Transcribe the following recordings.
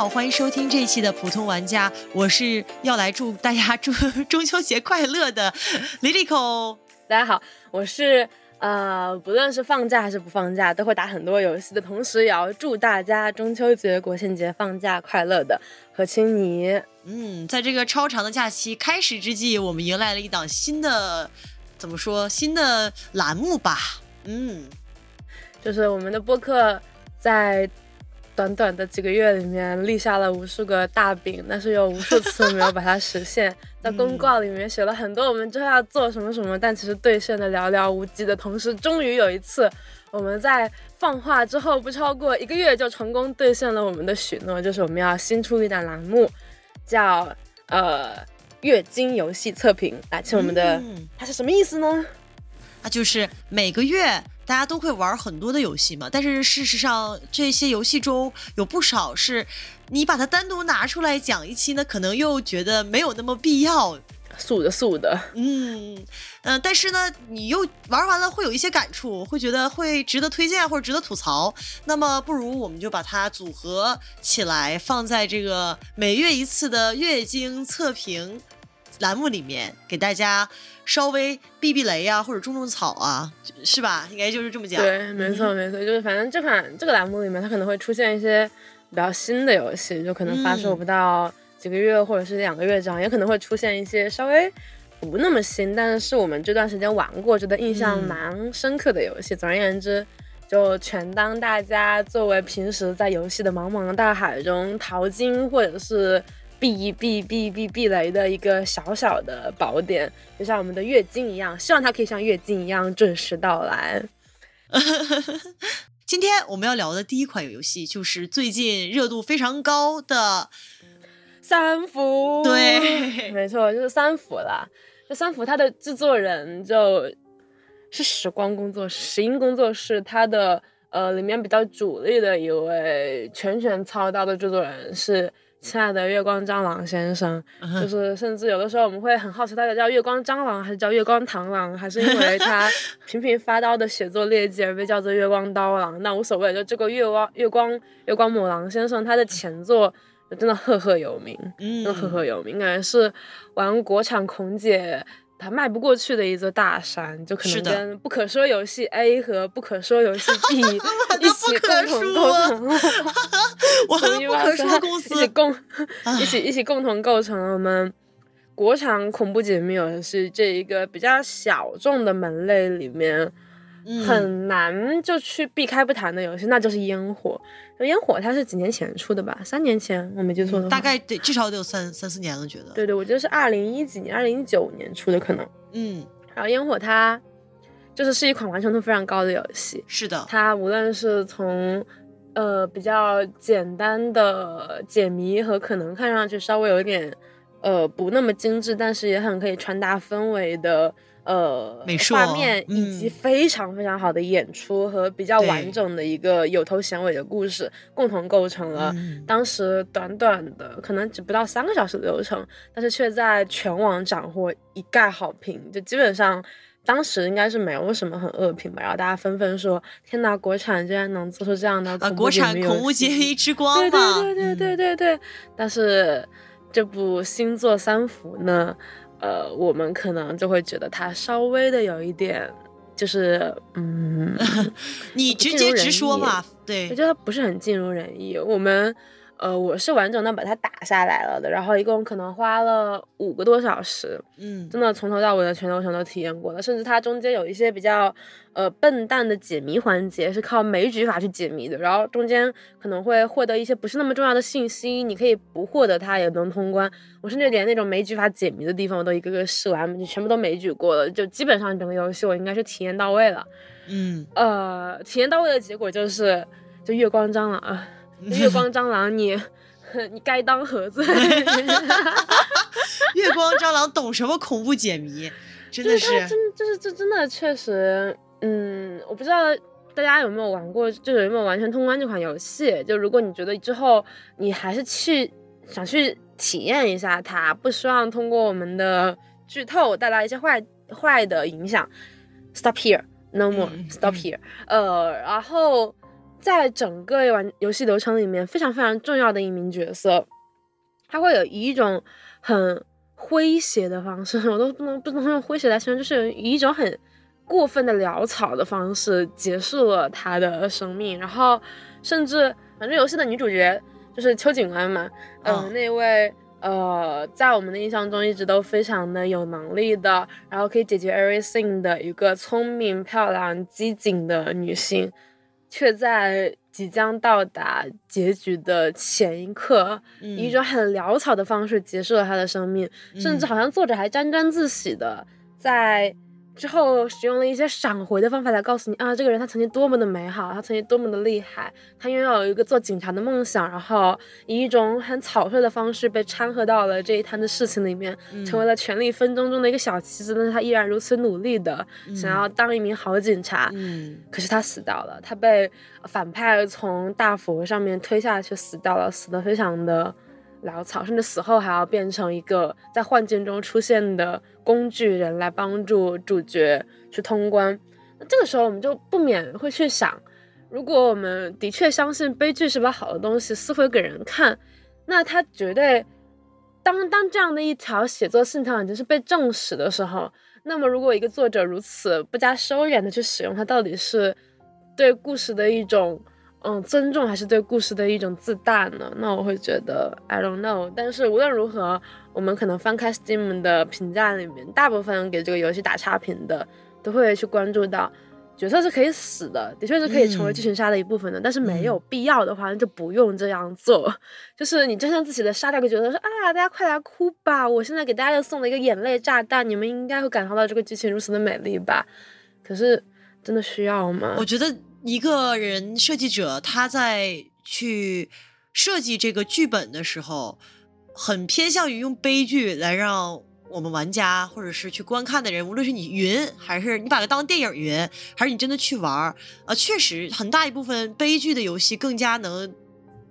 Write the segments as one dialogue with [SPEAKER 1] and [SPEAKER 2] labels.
[SPEAKER 1] 好，欢迎收听这一期的普通玩家，我是要来祝大家祝 中秋节快乐的 Lilico。
[SPEAKER 2] 大家好，我是呃，不论是放假还是不放假，都会打很多游戏的同时，也要祝大家中秋节、国庆节放假快乐的何青妮。
[SPEAKER 1] 嗯，在这个超长的假期开始之际，我们迎来了一档新的，怎么说，新的栏目吧？嗯，
[SPEAKER 2] 就是我们的播客在。短短的几个月里面立下了无数个大饼，但是有无数次没有把它实现。在公告里面写了很多我们之后要做什么什么，但其实兑现的寥寥无几的同时，终于有一次我们在放话之后不超过一个月就成功兑现了我们的许诺，就是我们要新出一档栏目，叫呃月经游戏测评。来，请我们的它是什么意思呢？
[SPEAKER 1] 它就是每个月。大家都会玩很多的游戏嘛，但是事实上这些游戏中有不少是，你把它单独拿出来讲一期呢，可能又觉得没有那么必要，
[SPEAKER 2] 素的素的，
[SPEAKER 1] 嗯嗯，但是呢，你又玩完了会有一些感触，会觉得会值得推荐或者值得吐槽，那么不如我们就把它组合起来，放在这个每月一次的月经测评栏目里面，给大家。稍微避避雷啊，或者种种草啊，是吧？应该就是这么讲。
[SPEAKER 2] 对，没错没错，就是反正这款这个栏目里面，它可能会出现一些比较新的游戏，就可能发售不到几个月或者是两个月这样，也可能会出现一些稍微不那么新，但是我们这段时间玩过，觉得印象蛮深刻的游戏。总而言之，就全当大家作为平时在游戏的茫茫大海中淘金，或者是。避避避避避雷的一个小小的宝典，就像我们的月经一样，希望它可以像月经一样准时到来。
[SPEAKER 1] 今天我们要聊的第一款游戏就是最近热度非常高的
[SPEAKER 2] 三伏。
[SPEAKER 1] 对，
[SPEAKER 2] 没错，就是三伏啦。这三伏它的制作人就是时光工作室、石英工作室，它的呃里面比较主力的一位全权操刀的制作人是。亲爱的月光蟑螂先生，就是甚至有的时候我们会很好奇，他叫月光蟑螂还是叫月光螳螂，还是因为他 频频发刀的写作劣迹而被叫做月光刀郎？那无所谓，就这个月光月光月光母狼先生，他的前作真的赫赫有名，真的赫赫有名，感觉是玩国产孔姐。它迈不过去的一座大山，就可能跟不可说游戏 A 和不可说游戏 B 一起共同构成，
[SPEAKER 1] 我们不可说公司
[SPEAKER 2] 一起共一起一起共同构成了我们国产恐怖解密游戏这一个比较小众的门类里面。很难就去避开不谈的游戏，那就是烟火。烟火它是几年前出的吧？三年前我没记错的话，
[SPEAKER 1] 大概得至少得有三三四年了，觉得。
[SPEAKER 2] 对对，我觉得是二零一几年，二零一九年出的可能。
[SPEAKER 1] 嗯，
[SPEAKER 2] 然后烟火它就是是一款完成度非常高的游戏。
[SPEAKER 1] 是的，
[SPEAKER 2] 它无论是从呃比较简单的解谜和可能看上去稍微有一点呃不那么精致，但是也很可以传达氛围的。呃，
[SPEAKER 1] 美术
[SPEAKER 2] 画面以及非常非常好的演出和比较完整的一个有头衔尾的故事，共同构成了当时短短的可能只不到三个小时的流程，但是却在全网斩获一概好评。就基本上当时应该是没有什么很恶评吧，然后大家纷纷说：“天哪，国产居然能做出这样的啊
[SPEAKER 1] 国产恐怖解谜之光！”
[SPEAKER 2] 对对对对对对对。但是这部星座《三伏》呢？呃，我们可能就会觉得它稍微的有一点，就是嗯，
[SPEAKER 1] 你直接直说嘛，对，
[SPEAKER 2] 我觉得它不是很尽如人意。我们。呃，我是完整的把它打下来了的，然后一共可能花了五个多小时，
[SPEAKER 1] 嗯，
[SPEAKER 2] 真的从头到尾的全流程都体验过了，甚至它中间有一些比较呃笨蛋的解谜环节是靠枚举法去解谜的，然后中间可能会获得一些不是那么重要的信息，你可以不获得它也能通关。我甚至连那种枚举法解谜的地方我都一个个试完，就全部都枚举过了，就基本上整个游戏我应该是体验到位了，
[SPEAKER 1] 嗯，
[SPEAKER 2] 呃，体验到位的结果就是就月光张了啊。月光蟑螂，你 你该当何罪。
[SPEAKER 1] 月光蟑螂懂什么恐怖解谜？真的是，
[SPEAKER 2] 真就是这真的确实，嗯，我不知道大家有没有玩过，就是有没有完全通关这款游戏。就如果你觉得之后你还是去想去体验一下它，不希望通过我们的剧透带来一些坏坏的影响，Stop here，No more，Stop here。呃，然后。在整个玩游戏流程里面非常非常重要的一名角色，他会有以一种很诙谐的方式，我都不能不能用诙谐来形容，就是以一种很过分的潦草的方式结束了他的生命，然后甚至反正游戏的女主角就是邱警官嘛，嗯，那位。呃，在我们的印象中，一直都非常的有能力的，然后可以解决 everything 的一个聪明、漂亮、机警的女性，却在即将到达结局的前一刻，以一种很潦草的方式结束了他的生命，甚至好像作者还沾沾自喜的在。之后使用了一些闪回的方法来告诉你啊，这个人他曾经多么的美好，他曾经多么的厉害，他拥有一个做警察的梦想，然后以一种很草率的方式被掺和到了这一摊的事情里面，成为了权力纷争中的一个小棋子。但是他依然如此努力的想要当一名好警察。嗯，可是他死掉了，他被反派从大佛上面推下去死掉了，死的非常的。潦草，甚至死后还要变成一个在幻境中出现的工具人来帮助主角去通关。那这个时候我们就不免会去想，如果我们的确相信悲剧是把好的东西撕毁给人看，那他绝对当当这样的一条写作信条已经是被证实的时候，那么如果一个作者如此不加收敛的去使用它，到底是对故事的一种。嗯，尊重还是对故事的一种自大呢？那我会觉得 I don't know。但是无论如何，我们可能翻开 Steam 的评价里面，大部分给这个游戏打差评的，都会去关注到角色是可以死的，的确是可以成为剧情杀的一部分的。但是没有必要的话，那就不用这样做。就是你真正自己的杀掉个角色，说啊，大家快来哭吧！我现在给大家又送了一个眼泪炸弹，你们应该会感受到这个剧情如此的美丽吧？可是真的需要吗？
[SPEAKER 1] 我觉得。一个人设计者，他在去设计这个剧本的时候，很偏向于用悲剧来让我们玩家或者是去观看的人，无论是你云还是你把它当电影云，还是你真的去玩儿啊，确实很大一部分悲剧的游戏更加能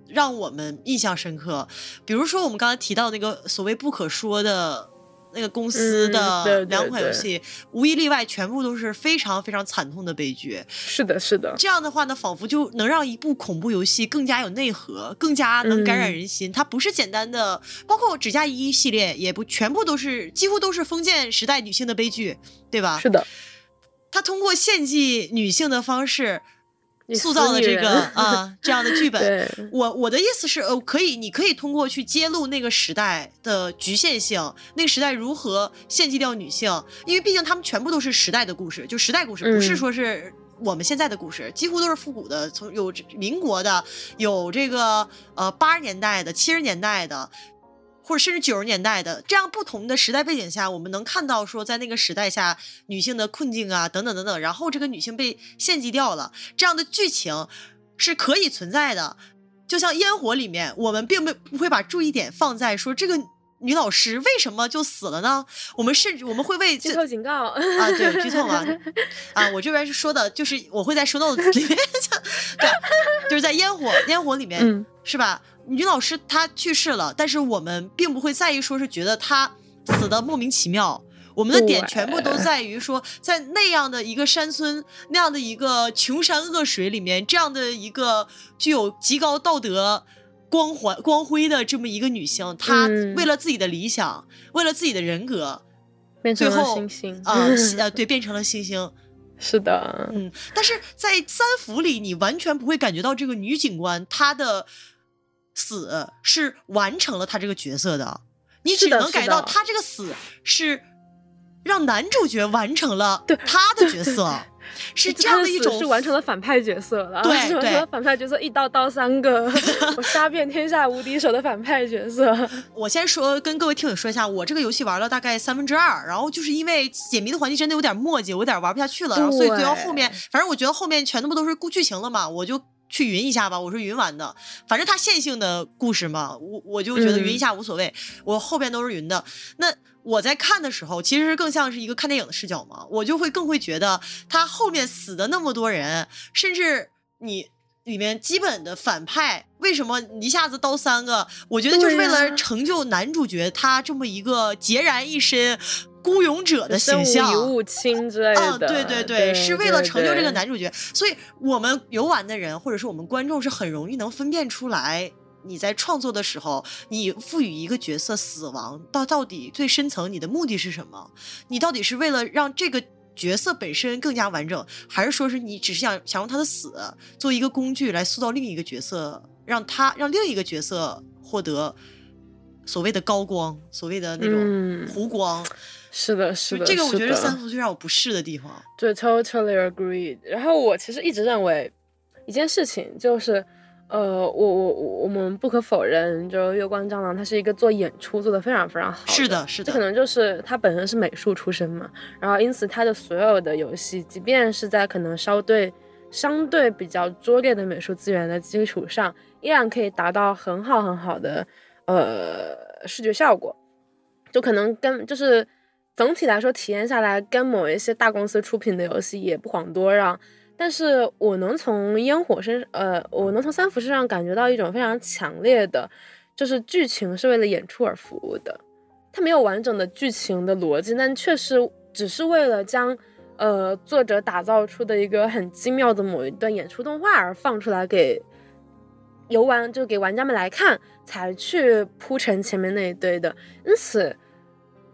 [SPEAKER 1] 让我们印象深刻。比如说我们刚才提到那个所谓不可说的。那个公司的两款游戏，无一例外，全部都是非常非常惨痛的悲剧。
[SPEAKER 2] 是的，是的。
[SPEAKER 1] 这样的话呢，仿佛就能让一部恐怖游戏更加有内核，更加能感染人心。它不是简单的，包括《指甲一》系列，也不全部都是，几乎都是封建时代女性的悲剧，对吧？
[SPEAKER 2] 是的。
[SPEAKER 1] 他通过献祭女性的方式。塑造的这个啊，这样的剧本，我我的意思是，呃，可以，你可以通过去揭露那个时代的局限性，那个时代如何献祭掉女性，因为毕竟他们全部都是时代的故事，就时代故事，不是说是我们现在的故事，几乎都是复古的，从有民国的，有这个呃八十年代的，七十年代的。或者甚至九十年代的这样不同的时代背景下，我们能看到说，在那个时代下女性的困境啊，等等等等，然后这个女性被献祭掉了，这样的剧情是可以存在的。就像烟火里面，我们并不不会把注意点放在说这个女老师为什么就死了呢？我们甚至我们会为
[SPEAKER 2] 剧透警告啊，
[SPEAKER 1] 对，剧透嘛 啊，我这边是说的，就是我会在说到里面，对，就是在烟火烟火里面，是吧？女老师她去世了，但是我们并不会在意，说是觉得她死的莫名其妙。我们的点全部都在于说，在那样的一个山村，那样的一个穷山恶水里面，这样的一个具有极高道德光环光辉的这么一个女性，她为了自己的理想，为了自己的人格，
[SPEAKER 2] 最后星星
[SPEAKER 1] 啊，呃，对，变成了星星。
[SPEAKER 2] 是的，
[SPEAKER 1] 嗯，但是在三伏里，你完全不会感觉到这个女警官她的。死是完成了他这个角色的，你只能感觉到他这个死是让男主角完成了他的角色，是这样的一种
[SPEAKER 2] 是完成了反派角色了，
[SPEAKER 1] 对 对，
[SPEAKER 2] 反派角色一刀刀三个，我杀遍天下无敌手的反派角色。
[SPEAKER 1] 我先说跟各位听友说一下，我这个游戏玩了大概三分之二，然后就是因为解谜的环节真的有点墨迹，我有点玩不下去了，然后所以最后后面，反正我觉得后面全他妈都是故剧情了嘛，我就。去云一下吧，我是云完的，反正它线性的故事嘛，我我就觉得云一下无所谓，我后边都是云的。那我在看的时候，其实更像是一个看电影的视角嘛，我就会更会觉得他后面死的那么多人，甚至你里面基本的反派为什么一下子刀三个？我觉得就是为了成就男主角他这么一个孑然一身。孤勇者的形象，
[SPEAKER 2] 物亲之类的。
[SPEAKER 1] 啊，对对
[SPEAKER 2] 对，
[SPEAKER 1] 是为了成就这个男主角，所以我们游玩的人或者是我们观众是很容易能分辨出来。你在创作的时候，你赋予一个角色死亡，到到底最深层你的目的是什么？你到底是为了让这个角色本身更加完整，还是说是你只是想想用他的死做一个工具来塑造另一个角色，让他让另一个角色获得所谓的高光，所谓的那种
[SPEAKER 2] 嗯
[SPEAKER 1] 弧光？
[SPEAKER 2] 是的，是的，
[SPEAKER 1] 这个我觉得
[SPEAKER 2] 的
[SPEAKER 1] 三伏最让我不适的地方。
[SPEAKER 2] 对，totally agree。然后我其实一直认为一件事情就是，呃，我我我我们不可否认，就月光蟑螂它是一个做演出做的非常非常好
[SPEAKER 1] 是的，是的，
[SPEAKER 2] 这可能就是他本身是美术出身嘛，然后因此他的所有的游戏，即便是在可能稍对相对比较拙劣的美术资源的基础上，依然可以达到很好很好的呃视觉效果，就可能跟就是总体来说体验下来，跟某一些大公司出品的游戏也不遑多让。但是我能从烟火身，呃，我能从三伏身上感觉到一种非常强烈的，就是剧情是为了演出而服务的。它没有完整的剧情的逻辑，但却是只是为了将呃作者打造出的一个很精妙的某一段演出动画而放出来给游玩，就给玩家们来看，才去铺成前面那一堆的。因此，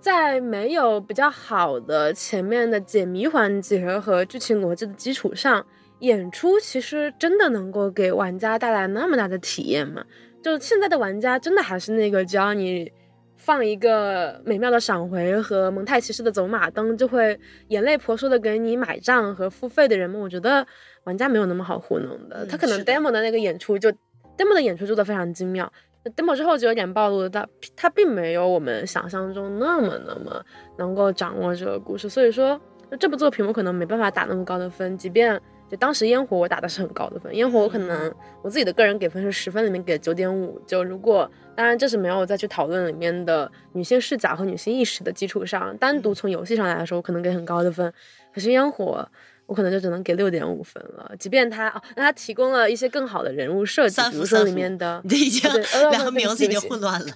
[SPEAKER 2] 在没有比较好的前面的解谜环节和剧情逻辑的基础上，演出其实真的能够给玩家带来那么大的体验吗？就现在的玩家真的还是那个只要你放一个美妙的闪回和蒙太奇式的走马灯，就会眼泪婆娑的给你买账和付费的人们，我觉得玩家没有那么好糊弄的。
[SPEAKER 1] 嗯
[SPEAKER 2] 他可能 demo 的那个演出就 demo 的演出做的非常精妙。Demo 之后就有点暴露了，它它并没有我们想象中那么那么能够掌握这个故事，所以说这部作品我可能没办法打那么高的分，即便就当时烟火我打的是很高的分，烟火我可能我自己的个人给分是十分里面给九点五，就如果当然这是没有再去讨论里面的女性视角和女性意识的基础上，单独从游戏上来说，我可能给很高的分，可是烟火。我可能就只能给六点五分了，即便他哦，那他提供了一些更好的人物设计，
[SPEAKER 1] 三
[SPEAKER 2] 比如说里面的
[SPEAKER 1] 你这已经 两个名字已经混乱了。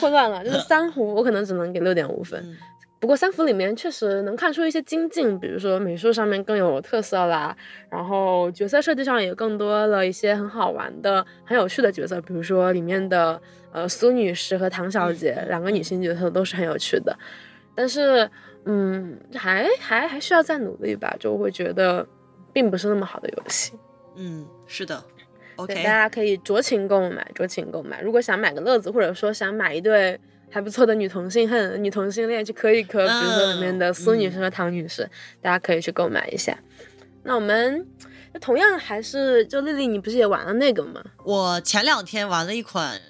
[SPEAKER 2] 混乱了，就是三伏，我可能只能给六点五分。
[SPEAKER 1] 嗯
[SPEAKER 2] 不过三伏里面确实能看出一些精进，比如说美术上面更有特色啦，然后角色设计上也更多了一些很好玩的、很有趣的角色，比如说里面的呃苏女士和唐小姐、
[SPEAKER 1] 嗯
[SPEAKER 2] 两个女性角色都是很有趣的，但是嗯，还还还需要再努力吧，就会觉得并不是那么好的游戏。
[SPEAKER 1] 嗯，是的。OK，
[SPEAKER 2] 大家可以酌情购买，酌情购买。如果想买个乐子，或者说想买一对还不错的女同性恨、女同性恋去磕一磕，比如说里面的苏女士和唐女士，大家可以去购买一下。那我们同样还是就丽丽，你不是也玩了那个吗？
[SPEAKER 1] 我前两天玩了一款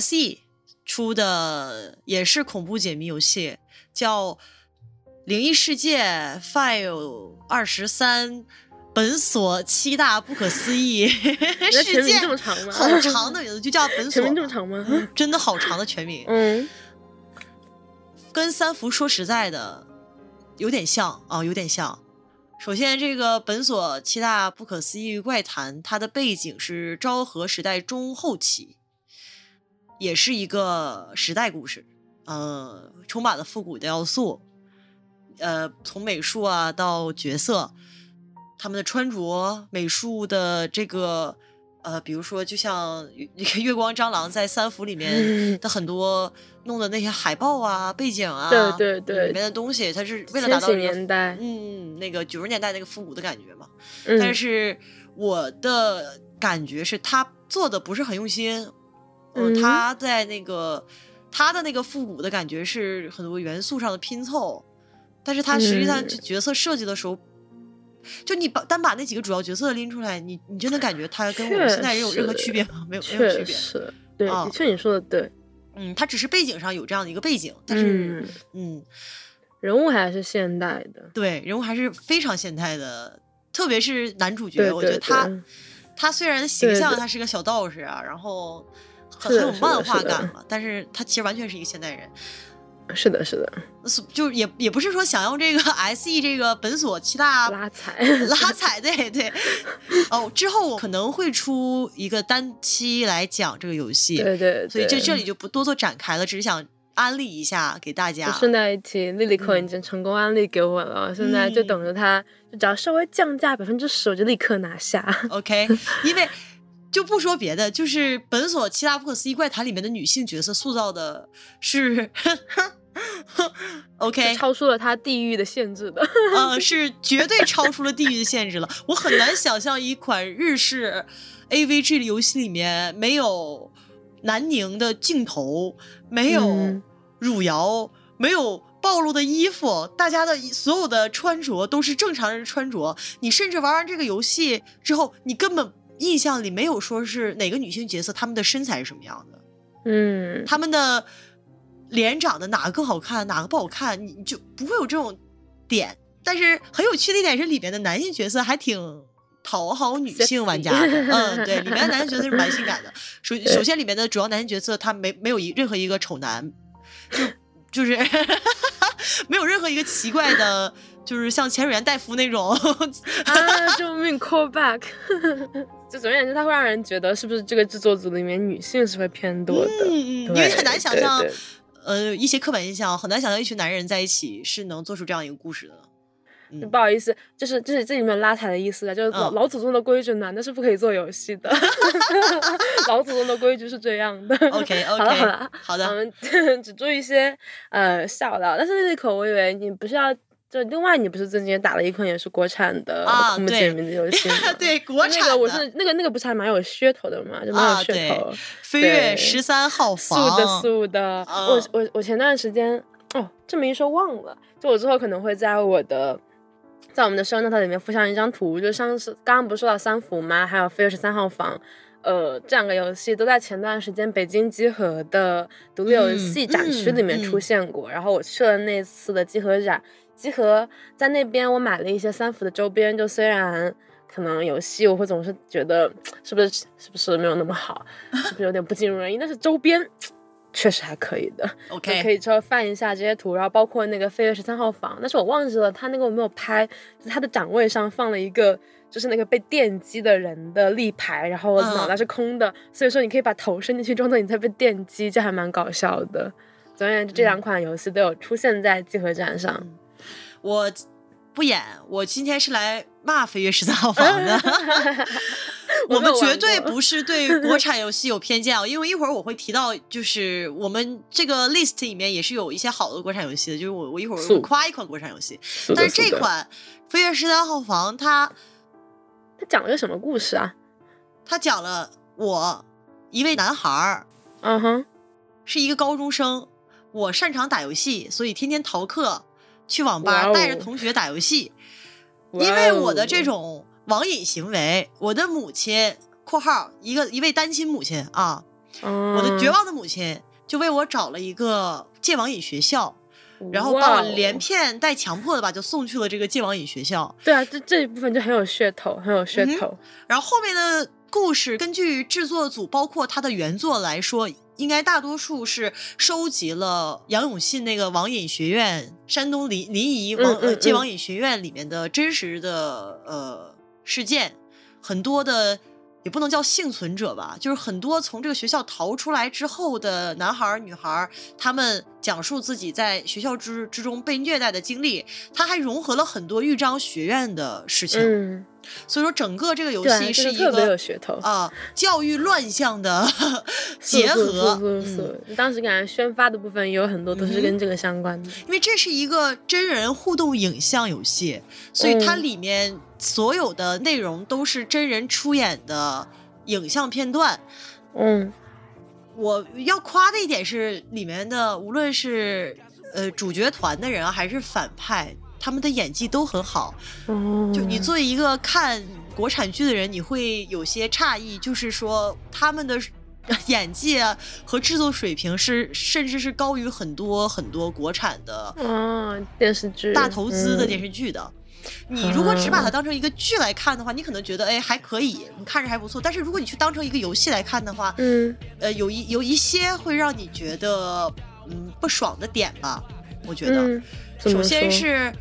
[SPEAKER 1] SE 出的也是恐怖解谜游戏，叫《灵异世界 File 二十三》。本所七大不可思议 事件
[SPEAKER 2] 这么长吗？
[SPEAKER 1] 好长的名字，就叫本 所
[SPEAKER 2] 全名这么长吗？
[SPEAKER 1] 嗯真的好长的全名。
[SPEAKER 2] 嗯
[SPEAKER 1] 跟三福说实在的，有点像啊，有点像。首先，这个本所七大不可思议怪谈，它的背景是昭和时代中后期，也是一个时代故事，呃，充满了复古的要素，呃，从美术啊到角色，他们的穿着、美术的这个。呃，比如说，就像月 月光蟑螂在三伏里面
[SPEAKER 2] 嗯
[SPEAKER 1] 的很多弄的那些海报啊、背景啊，
[SPEAKER 2] 对对对
[SPEAKER 1] 里面的东西，它是为了达到这个
[SPEAKER 2] 年代，
[SPEAKER 1] 嗯那个九十年代那个复古的感觉嘛。
[SPEAKER 2] 嗯
[SPEAKER 1] 但是我的感觉是他做的不是很用心，嗯，
[SPEAKER 2] 嗯
[SPEAKER 1] 他在那个他的那个复古的感觉是很多元素上的拼凑，但是他实际上
[SPEAKER 2] 嗯
[SPEAKER 1] 角色设计的时候。就你把单把那几个主要角色拎出来，你你就能感觉他跟我们现在人有任何区别吗？没有，没有区别。
[SPEAKER 2] 是，对，
[SPEAKER 1] 啊。
[SPEAKER 2] 的确你说的对，
[SPEAKER 1] 嗯，他只是背景上有这样的一个背景，但是
[SPEAKER 2] 嗯，
[SPEAKER 1] 嗯。
[SPEAKER 2] 人物还是现代的，
[SPEAKER 1] 对，人物还是非常现代的，特别是男主角，
[SPEAKER 2] 对对
[SPEAKER 1] 我觉得他他虽然形象他是个小道士啊，然后很有漫画感嘛，但是他其实完全是一个现代人，
[SPEAKER 2] 是的，是的，
[SPEAKER 1] 是就也也不是说想用这个 S E 这个本所七大
[SPEAKER 2] 拉踩，
[SPEAKER 1] 拉踩，对对，哦，之后我可能会出一个单期来讲这个游戏，
[SPEAKER 2] 对对，
[SPEAKER 1] 所以这这里就不多做展开了，只是想安利一下给大家。
[SPEAKER 2] 顺带一提，莉莉可已经成功安利给我了，现在就等着它，就只要稍微降价百分之十，我就立刻拿下。
[SPEAKER 1] OK，因为就不说别的，就是本所七大不可思议怪谈里面的女性角色塑造的是，OK，
[SPEAKER 2] 超出了他地域的限制的。
[SPEAKER 1] 呃，是绝对超出了地域的限制了。我很难想象一款日式 AVG 的游戏里面没有南宁的镜头，没有
[SPEAKER 2] 嗯
[SPEAKER 1] 汝窑，没有。暴露的衣服，大家的所有的穿着都是正常人穿着。你甚至玩完这个游戏之后，你根本印象里没有说是哪个女性角色她们的身材是什么样的，
[SPEAKER 2] 嗯，
[SPEAKER 1] 她们的脸长得哪个更好看，哪个不好看，你你就不会有这种点。但是很有趣的一点是，里面的男性角色还挺讨好女性玩家的。嗯，对，里面的男性角色是蛮性感的。首首先，里面的主要男性角色他没没有一任何一个丑男，就就是 没有任何一个奇怪的，就是像潜水员戴夫那种。
[SPEAKER 2] 啊，救命，call back！就总而言之，它会让人觉得是不是这个制作组里面女性是会偏多的？
[SPEAKER 1] 嗯嗯，因为很难想象呃，一些刻板印象很难想象一群男人在一起是能做出这样一个故事的。嗯
[SPEAKER 2] 不好意思，就是就是这里面拉踩的意思啊，就是老、
[SPEAKER 1] 嗯
[SPEAKER 2] 老祖宗的规矩，男的是不可以做游戏的。老祖宗的规矩是这样的。
[SPEAKER 1] OK OK，
[SPEAKER 2] 好了，
[SPEAKER 1] 好的
[SPEAKER 2] 我们只做一些呃笑料。但是那口，我以为你不是要就另外，你不是最近也打了一款也是国产的
[SPEAKER 1] 啊
[SPEAKER 2] 恐怖
[SPEAKER 1] 对
[SPEAKER 2] 解谜的游戏吗？
[SPEAKER 1] 对国产
[SPEAKER 2] 那个我是那个那个不是还蛮有噱头的嘛，就蛮有噱头。
[SPEAKER 1] 飞跃十三号
[SPEAKER 2] 素
[SPEAKER 1] 房，
[SPEAKER 2] 的素的，
[SPEAKER 1] 嗯
[SPEAKER 2] 我我我前段时间哦，这么一说忘了，就我之后可能会在我的。在我们的 show note 里面附上一张图，就上次刚刚不是说到三伏吗？还有飞跃十三号房，呃，这两个游戏都在前段时间北京集合的独立游戏展区里面出现过。然后我去了那次的集合展，集合在那边我买了一些三伏的周边，就虽然可能游戏我会总是觉得是不是是不是没有那么好，是不是有点不尽如人意，但是周边。确实还可以的
[SPEAKER 1] OK
[SPEAKER 2] 可以之后翻一下这些图，然后包括那个飞跃十三号房，但是我忘记了它那个我没有拍，就是它的展位上放了一个就是那个被电击的人的立牌，然后
[SPEAKER 1] 嗯
[SPEAKER 2] 脑袋是空的，所以说你可以把头伸进去，装作你在被电击，这还蛮搞笑的。总而言之，这两款游戏都有出现在集合展上。
[SPEAKER 1] 我不演，我今天是来骂飞跃十三号房的。我们绝对不是对国产 游戏有偏见啊，因为一会儿我会提到，就是我们这个 list 里面也是有一些好的国产游戏的，就是我我一会儿会夸一款国产游戏，
[SPEAKER 2] 是
[SPEAKER 1] 但是这款飞跃十三号房它
[SPEAKER 2] 它讲了个什么故事啊？
[SPEAKER 1] 它讲了我一位男孩儿
[SPEAKER 2] 嗯哼，
[SPEAKER 1] 是一个高中生，我擅长打游戏，所以天天逃课去网吧带着同学打游戏。因为我的这种网瘾行为，我的母亲（括号一个一位单亲母亲啊），我的绝
[SPEAKER 2] 嗯
[SPEAKER 1] 望的母亲就为我找了一个戒网瘾学校，然后把我连骗带强迫的吧，就送去了这个戒网瘾学校。
[SPEAKER 2] 对啊，这这一部分就很有噱头，很有
[SPEAKER 1] 嗯
[SPEAKER 2] 噱头。
[SPEAKER 1] 然后后面的故事，根据制作组包括他的原作来说，应该大多数是收集了杨永信那个网瘾学院山东临临沂网、呃戒网瘾学院里面的真实的呃事件，很多的。也不能叫幸存者吧，就是很多从这个学校逃出来之后的男孩儿、女孩儿，他们讲述自己在学校之之中被虐待的经历，他还融合了很多豫章学院的事情，
[SPEAKER 2] 嗯，
[SPEAKER 1] 所以说整个这个游戏一
[SPEAKER 2] 这个特别有噱头。
[SPEAKER 1] 啊教育乱象的
[SPEAKER 2] 是 是
[SPEAKER 1] 结合，
[SPEAKER 2] 当时感觉宣发的部分也有很多都是跟这个相关的。
[SPEAKER 1] 因为这是一个真人互动影像游戏，所以它
[SPEAKER 2] 嗯
[SPEAKER 1] 里面所有的内容都是真人出演的影像片段。
[SPEAKER 2] 嗯
[SPEAKER 1] 我要夸的一点是，里面的无论是呃主角团的人啊，还是反派，他们的演技都很好。
[SPEAKER 2] 哦，
[SPEAKER 1] 就你作为一个看国产剧的人，你会有些诧异，就是说他们的演技啊和制作水平是甚至是高于很多很多国产的
[SPEAKER 2] 嗯，电视剧
[SPEAKER 1] 大投资的电
[SPEAKER 2] 视，
[SPEAKER 1] 剧的。你如果只把它当成一个剧来看的话，你可能觉得哎还可以，你看着还不错。但是如果你去当成一个游戏来看的话，
[SPEAKER 2] 嗯
[SPEAKER 1] 呃，有一有一些会让你觉得嗯不爽的点吧，我觉得。
[SPEAKER 2] 嗯，
[SPEAKER 1] 首先是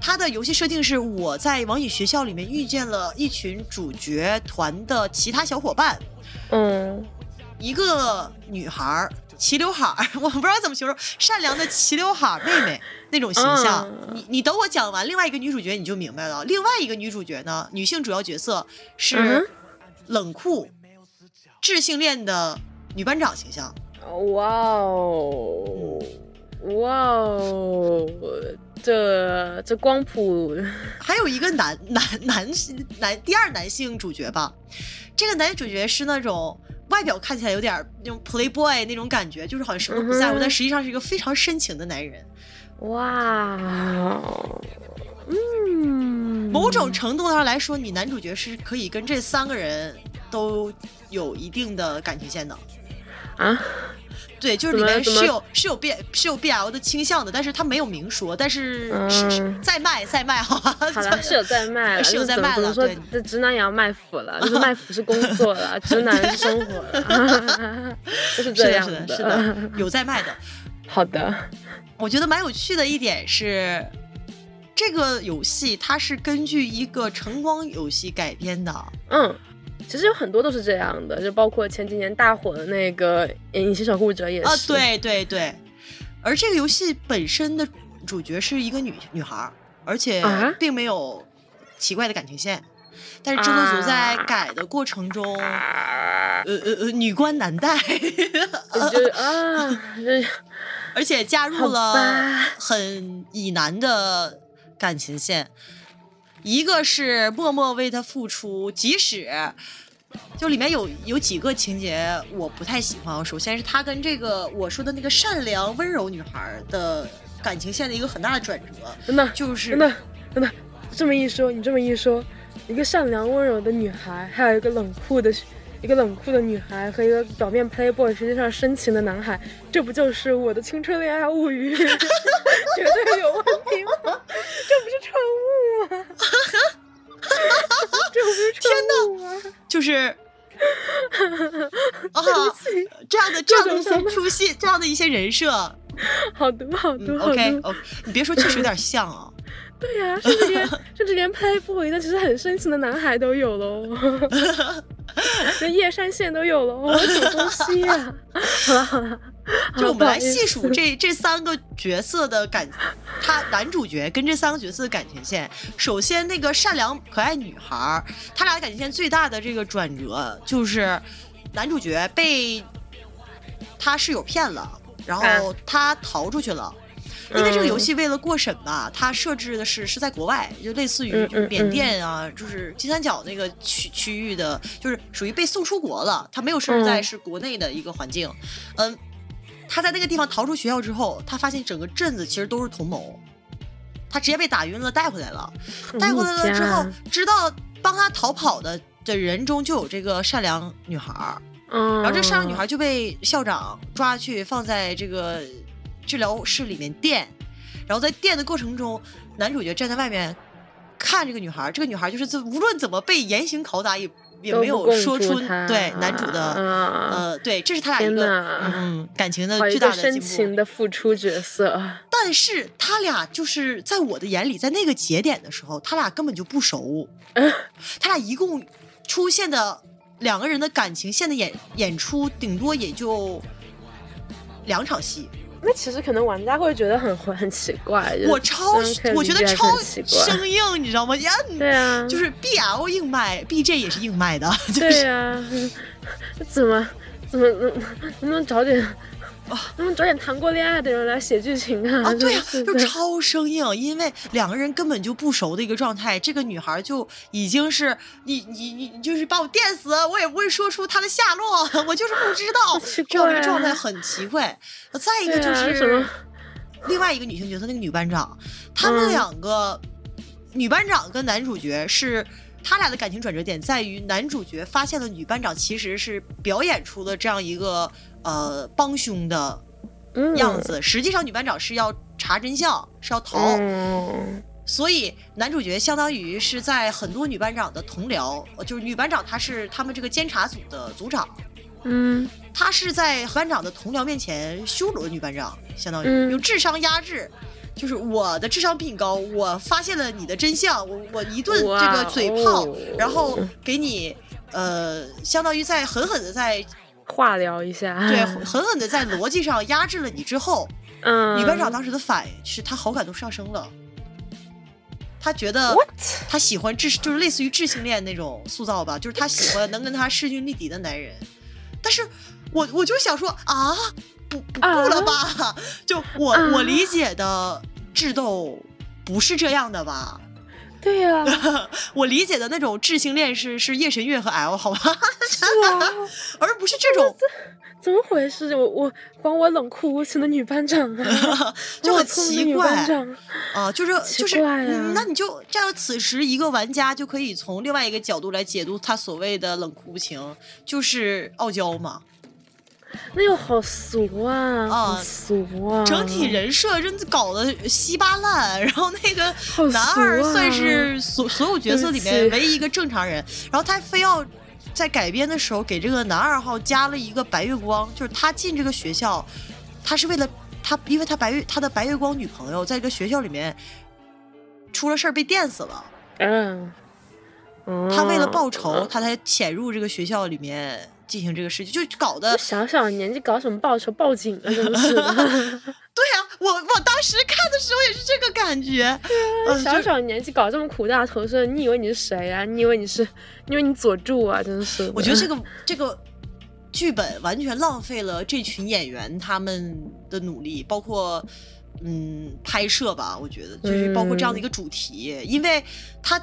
[SPEAKER 1] 它的游戏设定是我在网瘾学校里面遇见了一群主角团的其他小伙伴，
[SPEAKER 2] 嗯
[SPEAKER 1] 一个女孩齐刘海儿，我不知道怎么形容，善良的齐刘海儿妹妹那种形象。
[SPEAKER 2] 嗯
[SPEAKER 1] 你你等我讲完另外一个女主角你就明白了。另外一个女主角呢，女性主要角色
[SPEAKER 2] 嗯
[SPEAKER 1] 是冷酷、智性恋的女班长形象。
[SPEAKER 2] 哇哦，哇哦，这这光谱，
[SPEAKER 1] 还有一个男男男性男第二男性主角吧，这个男主角是那种外表看起来有点那种 playboy 那种感觉，就是好像什么都不在乎，
[SPEAKER 2] 嗯
[SPEAKER 1] 但实际上是一个非常深情的男人。
[SPEAKER 2] 哇哦，嗯，
[SPEAKER 1] 某种程度上来说，你男主角是可以跟这三个人都有一定的感情线的。
[SPEAKER 2] 啊，
[SPEAKER 1] 对，就是里面是有是有 B 是有 BL 的倾向的，但是他没有明说，但是是是
[SPEAKER 2] 嗯
[SPEAKER 1] 在卖在卖，好吧？
[SPEAKER 2] 好了，是有在卖了，
[SPEAKER 1] 是有在卖了对，
[SPEAKER 2] 这直男也要卖腐了，就是卖腐是工作了，直男是生活了，就是这样
[SPEAKER 1] 是的，是的，有在卖的。
[SPEAKER 2] 好的，
[SPEAKER 1] 我觉得蛮有趣的一点是，这个游戏它是根据一个晨光游戏改编的。
[SPEAKER 2] 嗯。其实有很多都是这样的，就包括前几年大火的那个《隐形守护者》也是。
[SPEAKER 1] 啊，，对对对，而这个游戏本身的主角是一个女女孩儿，而且
[SPEAKER 2] 啊
[SPEAKER 1] 并没有奇怪的感情线。但是制作组在
[SPEAKER 2] 啊
[SPEAKER 1] 改的过程中，呃呃呃，女官难带，
[SPEAKER 2] 就啊，这
[SPEAKER 1] 而且加入了很以男的感情线，一个是默默为他付出，即使就里面有有几个情节我不太喜欢。首先是他跟这个我说的那个善良温柔女孩的感情线的一个很大的转折，
[SPEAKER 2] 真的
[SPEAKER 1] 就是
[SPEAKER 2] 真的真的，这么一说，你这么一说，一个善良温柔的女孩，还有一个冷酷的，一个冷酷的女孩和一个表面 playboy 实际上深情的男孩，这不就是我的青春恋爱物语？绝对有问题吗？这不是产物吗？这不是蠢物吗？
[SPEAKER 1] 就是。啊，这样的这样的一些出戏，这样的一些人设，
[SPEAKER 2] 好毒，好毒，
[SPEAKER 1] 嗯。，OK OK，你别说，确实有点像啊。
[SPEAKER 2] 对呀、甚至连 甚至连 playboy 但其实很深情的男孩都有喽，连叶山县都有喽，什么东西呀、好了好了，
[SPEAKER 1] 就我们来细
[SPEAKER 2] 细
[SPEAKER 1] 数这这三个角色的感，他男主角跟这三个角色的感情线。首先，那个善良可爱女孩儿，他俩的感情线最大的这个转折就是男主角被他室友骗了，然后他逃出去了。因为这个游戏为了过审吧，它设置的是是在国外，就类似于
[SPEAKER 2] 嗯
[SPEAKER 1] 就是
[SPEAKER 2] 嗯
[SPEAKER 1] 缅甸啊，就是金三角那个区区域的，就是属于被送出国了，它没有设置在
[SPEAKER 2] 嗯
[SPEAKER 1] 是国内的一个环境。嗯，他在那个地方逃出学校之后，他发现整个镇子其实都是同谋，他直接被打晕了，带回来了。带回来了之后，知道帮他逃跑的的人中就有这个善良女孩儿，
[SPEAKER 2] 嗯，
[SPEAKER 1] 然后这善良女孩就被校长抓去放在这个治疗室里面电，然后在电的过程中，男主角站在外面看这个女孩，这个女孩就是这无论怎么被严刑拷打也也没有说出对男主的。
[SPEAKER 2] 呃，
[SPEAKER 1] 呃，对，这是他俩一个嗯感情的巨大的进步。
[SPEAKER 2] 情的付出角色，
[SPEAKER 1] 但是他俩就是在我的眼里，在那个节点的时候，他俩根本就不熟。他俩一共出现的两个人的感情线的演演出，顶多也就两场戏。
[SPEAKER 2] 那其实可能玩家会觉得很很奇怪，
[SPEAKER 1] 我超我觉得超生硬，你知道吗？呀，
[SPEAKER 2] 对啊，
[SPEAKER 1] 就是 BL 硬卖，BJ 也是硬卖的，就是
[SPEAKER 2] 对呀、嗯怎么怎么能能不能找点，能不能找点谈过恋爱的人来写剧情啊？
[SPEAKER 1] 啊，对呀、
[SPEAKER 2] 真
[SPEAKER 1] 就超生硬，因为两个人根本就不熟的一个状态，这个女孩就已经是你你你你就是把我电死，我也不会说出她的下落，我就是不知道，
[SPEAKER 2] 奇
[SPEAKER 1] 这样一个状态很奇怪。再一个就
[SPEAKER 2] 是啊什
[SPEAKER 1] 是
[SPEAKER 2] 么
[SPEAKER 1] 另外一个女性角色，那个女班长，他们
[SPEAKER 2] 嗯
[SPEAKER 1] 两个、女班长跟男主角是。他俩的感情转折点在于，男主角发现了女班长其实是表演出了这样一个呃帮凶的
[SPEAKER 2] 嗯。
[SPEAKER 1] 样子，实际上女班长是要查真相，是要逃，
[SPEAKER 2] 嗯。
[SPEAKER 1] 所以男主角相当于是在很多女班长的同僚，呃就是女班长她是他们这个监察组的组长，
[SPEAKER 2] 嗯。
[SPEAKER 1] 他是在班长的同僚面前羞辱了女班长，相当于
[SPEAKER 2] 嗯。
[SPEAKER 1] 用智商压制。就是我的智商比你高，我发现了你的真相，我我一顿这个嘴炮，
[SPEAKER 2] 哦
[SPEAKER 1] 然后给你呃，相当于在狠狠的在
[SPEAKER 2] 化疗一下，
[SPEAKER 1] 对，狠狠的在逻辑上压制了你之后，
[SPEAKER 2] 嗯，
[SPEAKER 1] 女班长当时的反应是她好感度上升了，她觉得？她喜欢智，就是类似于智性恋那种塑造吧，就是她喜欢能跟她势均力敌的男人。但是我我就想说啊，不不不了吧？就我、
[SPEAKER 2] 啊
[SPEAKER 1] 我理解的智斗不是这样的吧？
[SPEAKER 2] 对呀、
[SPEAKER 1] 我理解的那种智性恋是是夜神月和 L 好吧，
[SPEAKER 2] 是啊，
[SPEAKER 1] 而不是这种
[SPEAKER 2] 怎么回事？我我还我冷酷无情的女班长啊，
[SPEAKER 1] 就很奇怪。啊，就是就是、
[SPEAKER 2] 啊。
[SPEAKER 1] 嗯那你就这样，此时一个玩家就可以从另外一个角度来解读他所谓的冷酷无情，就是傲娇嘛。
[SPEAKER 2] 那又好俗啊，
[SPEAKER 1] 啊
[SPEAKER 2] 好俗啊！
[SPEAKER 1] 整体人设真的搞得稀巴烂，然后那个男二算是所所有角色里面唯一一个正常人，然后他非要在改编的时候给这个男二号加了一个白月光，就是他进这个学校，他是为了他，因为他白月他的白月光女朋友在这个学校里面出了事儿被电死了，
[SPEAKER 2] 嗯，嗯
[SPEAKER 1] 他为了报仇，他才潜入这个学校里面进行这个事情，就搞得
[SPEAKER 2] 这小小年纪搞什么报仇报警啊，真是的。
[SPEAKER 1] 对啊、我我当时看的时候也是这个感觉，
[SPEAKER 2] 小小年纪搞这么苦大仇深，你以为你是谁啊？你以为你是，你以为你佐助啊？真是的。
[SPEAKER 1] 我觉得这个 这个剧本完全浪费了这群演员他们的努力，包括嗯拍摄吧，我觉得就是包括这样的一个主题，因为它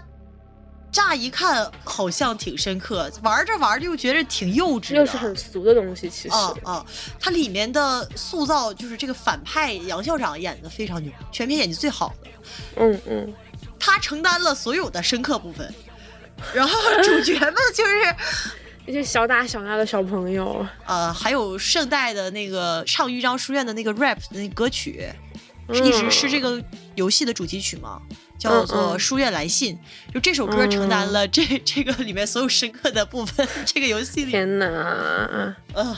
[SPEAKER 1] 乍一看好像挺深刻，玩着玩着又觉得挺幼稚的，
[SPEAKER 2] 又是很俗的东西，其实。
[SPEAKER 1] 啊啊！它里面的塑造就是这个反派杨校长演的非常牛，全片演技最好的，
[SPEAKER 2] 嗯嗯，
[SPEAKER 1] 他承担了所有的深刻部分，然后主角们就是。
[SPEAKER 2] 那些小打小闹的小朋友，
[SPEAKER 1] 呃，还有圣代的那个唱豫章书院的那个 rap 的那个歌曲，一直是这个游戏的主题曲嘛，叫做
[SPEAKER 2] 嗯《
[SPEAKER 1] 书院来信》，就这首歌承担了这这个里面所有深刻的部分。这个游戏里，
[SPEAKER 2] 天哪！
[SPEAKER 1] 呃，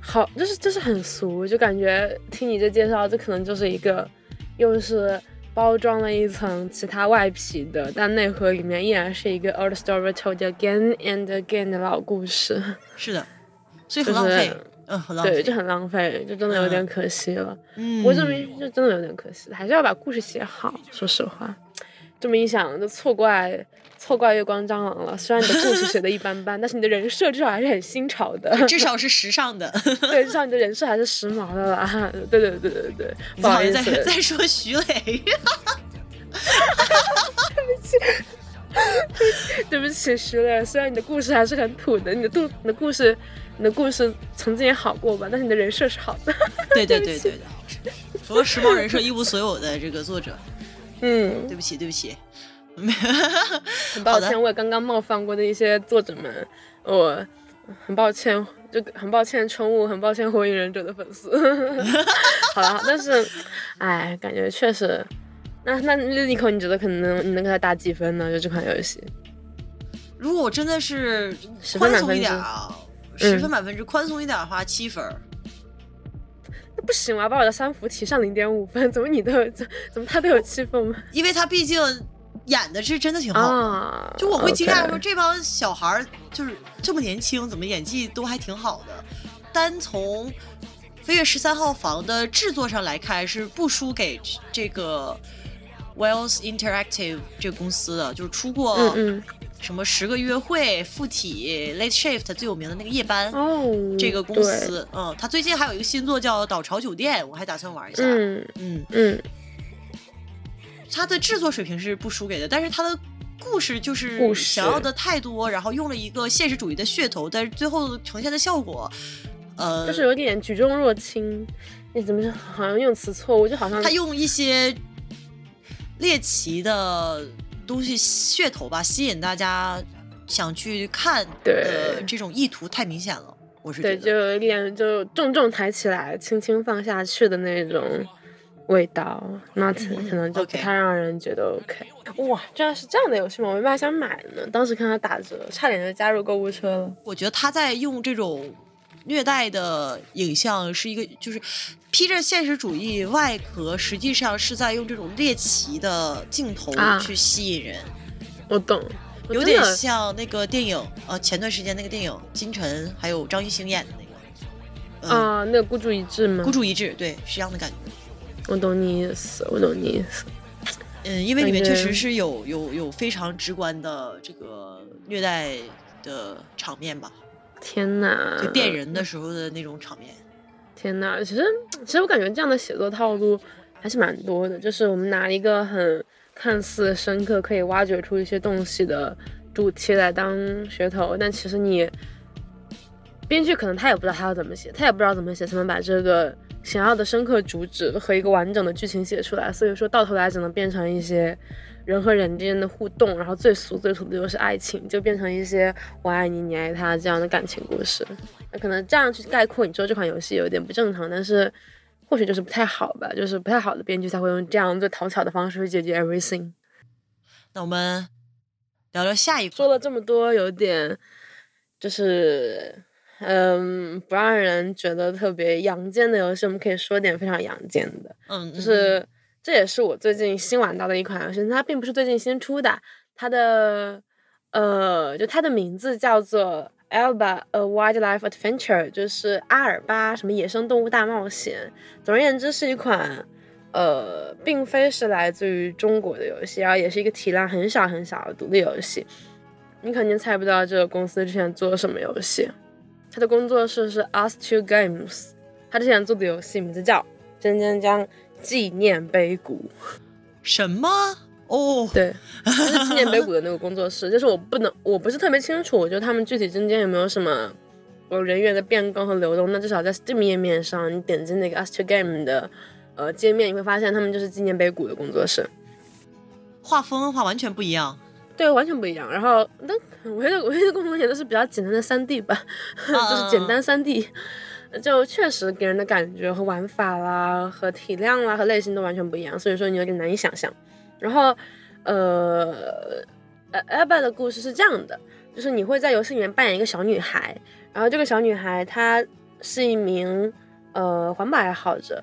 [SPEAKER 2] 好，就是就是很俗，就感觉听你这介绍，这可能就是一个又是包装了一层其他外皮的，但内核里面依然是一个 old story told again and again 的老故事，
[SPEAKER 1] 是的，所以很
[SPEAKER 2] 就是对，就。很浪费，就真的有点可惜了。
[SPEAKER 1] 嗯，
[SPEAKER 2] 我这么一就真的有点可惜，还是要把故事写好。说实话，这么一想，就错怪错怪月光蟑螂了。虽然你的故事写的一般般，但是你的人设至少还是很新潮的，
[SPEAKER 1] 至少是时尚的。
[SPEAKER 2] 对，至少你的人设还是时髦的啦。对对对对对，不好意
[SPEAKER 1] 在
[SPEAKER 2] 思，
[SPEAKER 1] 再说徐磊，
[SPEAKER 2] 对不起徐磊，虽然你的故事还是很土的，你的故你的故事你的故事曾经也好过吧，但是你的人设是好的。
[SPEAKER 1] 对对对对对，除了时髦人设一无所有的这个作者，
[SPEAKER 2] 嗯，
[SPEAKER 1] 对不起对不起。
[SPEAKER 2] 很抱歉，我也刚刚冒犯过的一些作者们，我很抱歉，就很抱歉宠物，很抱歉火影忍者的粉丝。好了，但是，哎，感觉确实，那那那尼可，你觉得可能你能给他打几分呢？就这款游戏，
[SPEAKER 1] 如果我真的是宽松一点啊，
[SPEAKER 2] 嗯
[SPEAKER 1] 十分满分制，宽松一点的话七分儿。
[SPEAKER 2] 那不行，我要把我的三伏提上零点五分，怎么你都有，怎怎么他都有七分吗？
[SPEAKER 1] 因为他毕竟演的是真的挺好的。
[SPEAKER 2] 啊，
[SPEAKER 1] 就我会惊讶说，这帮小孩儿就是这么年轻，怎么演技都还挺好的。单从《飞跃十三号房》的制作上来看，是不输给这个 Wells Interactive 这个公司的，就是出过
[SPEAKER 2] 嗯嗯，
[SPEAKER 1] 什么《十个约会》、《附体》、《Late Shift》最有名的那个夜班。
[SPEAKER 2] 哦，
[SPEAKER 1] 这个公司，嗯，他最近还有一个新作叫《岛潮酒店》，我还打算玩一下。
[SPEAKER 2] 对，嗯
[SPEAKER 1] 嗯，
[SPEAKER 2] 嗯，
[SPEAKER 1] 它的制作水平是不输给的，但是他的故事就是想要的太多，然后用了一个现实主义的噱头，但是最后呈现的效果，呃，
[SPEAKER 2] 就是有点举重若轻。你怎么说？好像用词错误，就好像
[SPEAKER 1] 他用一些猎奇的东西噱头吧，吸引大家想去看的这种意图太明显了，我是觉
[SPEAKER 2] 对，
[SPEAKER 1] 得。
[SPEAKER 2] 就有一点就重重抬起来，轻轻放下去的那种味道，那可能就不太让人觉得 OK。哇，居然是这样的游戏吗？我原本还想买呢，当时看它打折，差点就加入购物车了。
[SPEAKER 1] 我觉得他在用这种虐待的影像是一个，就是披着现实主义外壳，实际上是在用这种猎奇的镜头
[SPEAKER 2] 啊
[SPEAKER 1] 去吸引人。
[SPEAKER 2] 我懂，
[SPEAKER 1] 有点像那个电影，呃，前段时间那个电影金晨还有张艺兴演的那个，嗯，
[SPEAKER 2] 啊、那个孤注一掷吗？
[SPEAKER 1] 孤注一掷，对，是这样的感觉。
[SPEAKER 2] 我懂你意思，我懂你意思。
[SPEAKER 1] 嗯，因为里面确实是有有有非常直观的这个虐待的场面吧，
[SPEAKER 2] 天哪，
[SPEAKER 1] 就电人的时候的那种场面。
[SPEAKER 2] 天呐，其实其实我感觉这样的写作套路还是蛮多的，就是我们拿一个很看似深刻、可以挖掘出一些东西的主题来当噱头，但其实你编剧可能他也不知道他要怎么写，他也不知道怎么写才能把这个想要的深刻主旨和一个完整的剧情写出来，所以说到头来只能变成一些。人和人之间的互动，然后最俗最土的就是爱情，就变成一些我爱你，你爱他这样的感情故事。那可能这样去概括，你说这款游戏有点不正常，但是或许就是不太好吧，就是不太好的编剧才会用这样最讨巧的方式去解决 everything。
[SPEAKER 1] 那我们聊聊下一
[SPEAKER 2] 说，了这么多，有点就是嗯不让人觉得特别阳间的游戏，我们可以说点非常阳间的。
[SPEAKER 1] 嗯，嗯
[SPEAKER 2] 就是这也是我最近新玩到的一款游戏，它并不是最近新出的，它的呃，就它的名字叫做 Alba A Wildlife Adventure，就是阿尔巴什么野生动物大冒险。总而言之，是一款呃，并非是来自于中国的游戏，然后也是一个体量很小很小的独立游戏。你肯定猜不到这个公司之前做了什么游戏，它的工作室是 Us Two Games，他之前做的游戏名字叫《真真江纪念碑谷》。
[SPEAKER 1] 什么？哦，
[SPEAKER 2] 对，就是纪念碑谷的那个工作室，就是我不能，我不是特别清楚，就他们具体中间有没有什么呃人员的变更和流动。那至少在 Steam 页面上，你点击那个 Astro Game 的呃界面，你会发现他们就是纪念碑谷的工作室。
[SPEAKER 1] 画风的话完全不一样。
[SPEAKER 2] 对，完全不一样。然后，那唯一的唯一的共同点都是比较简单的三 D 吧，就是简单三 D，就确实给人的感觉和玩法啦、和体量啦、和类型都完全不一样，所以说你有点难以想象。然后，呃，呃 a b a 的故事是这样的，就是你会在游戏里面扮演一个小女孩，然后这个小女孩她是一名呃环保爱好者，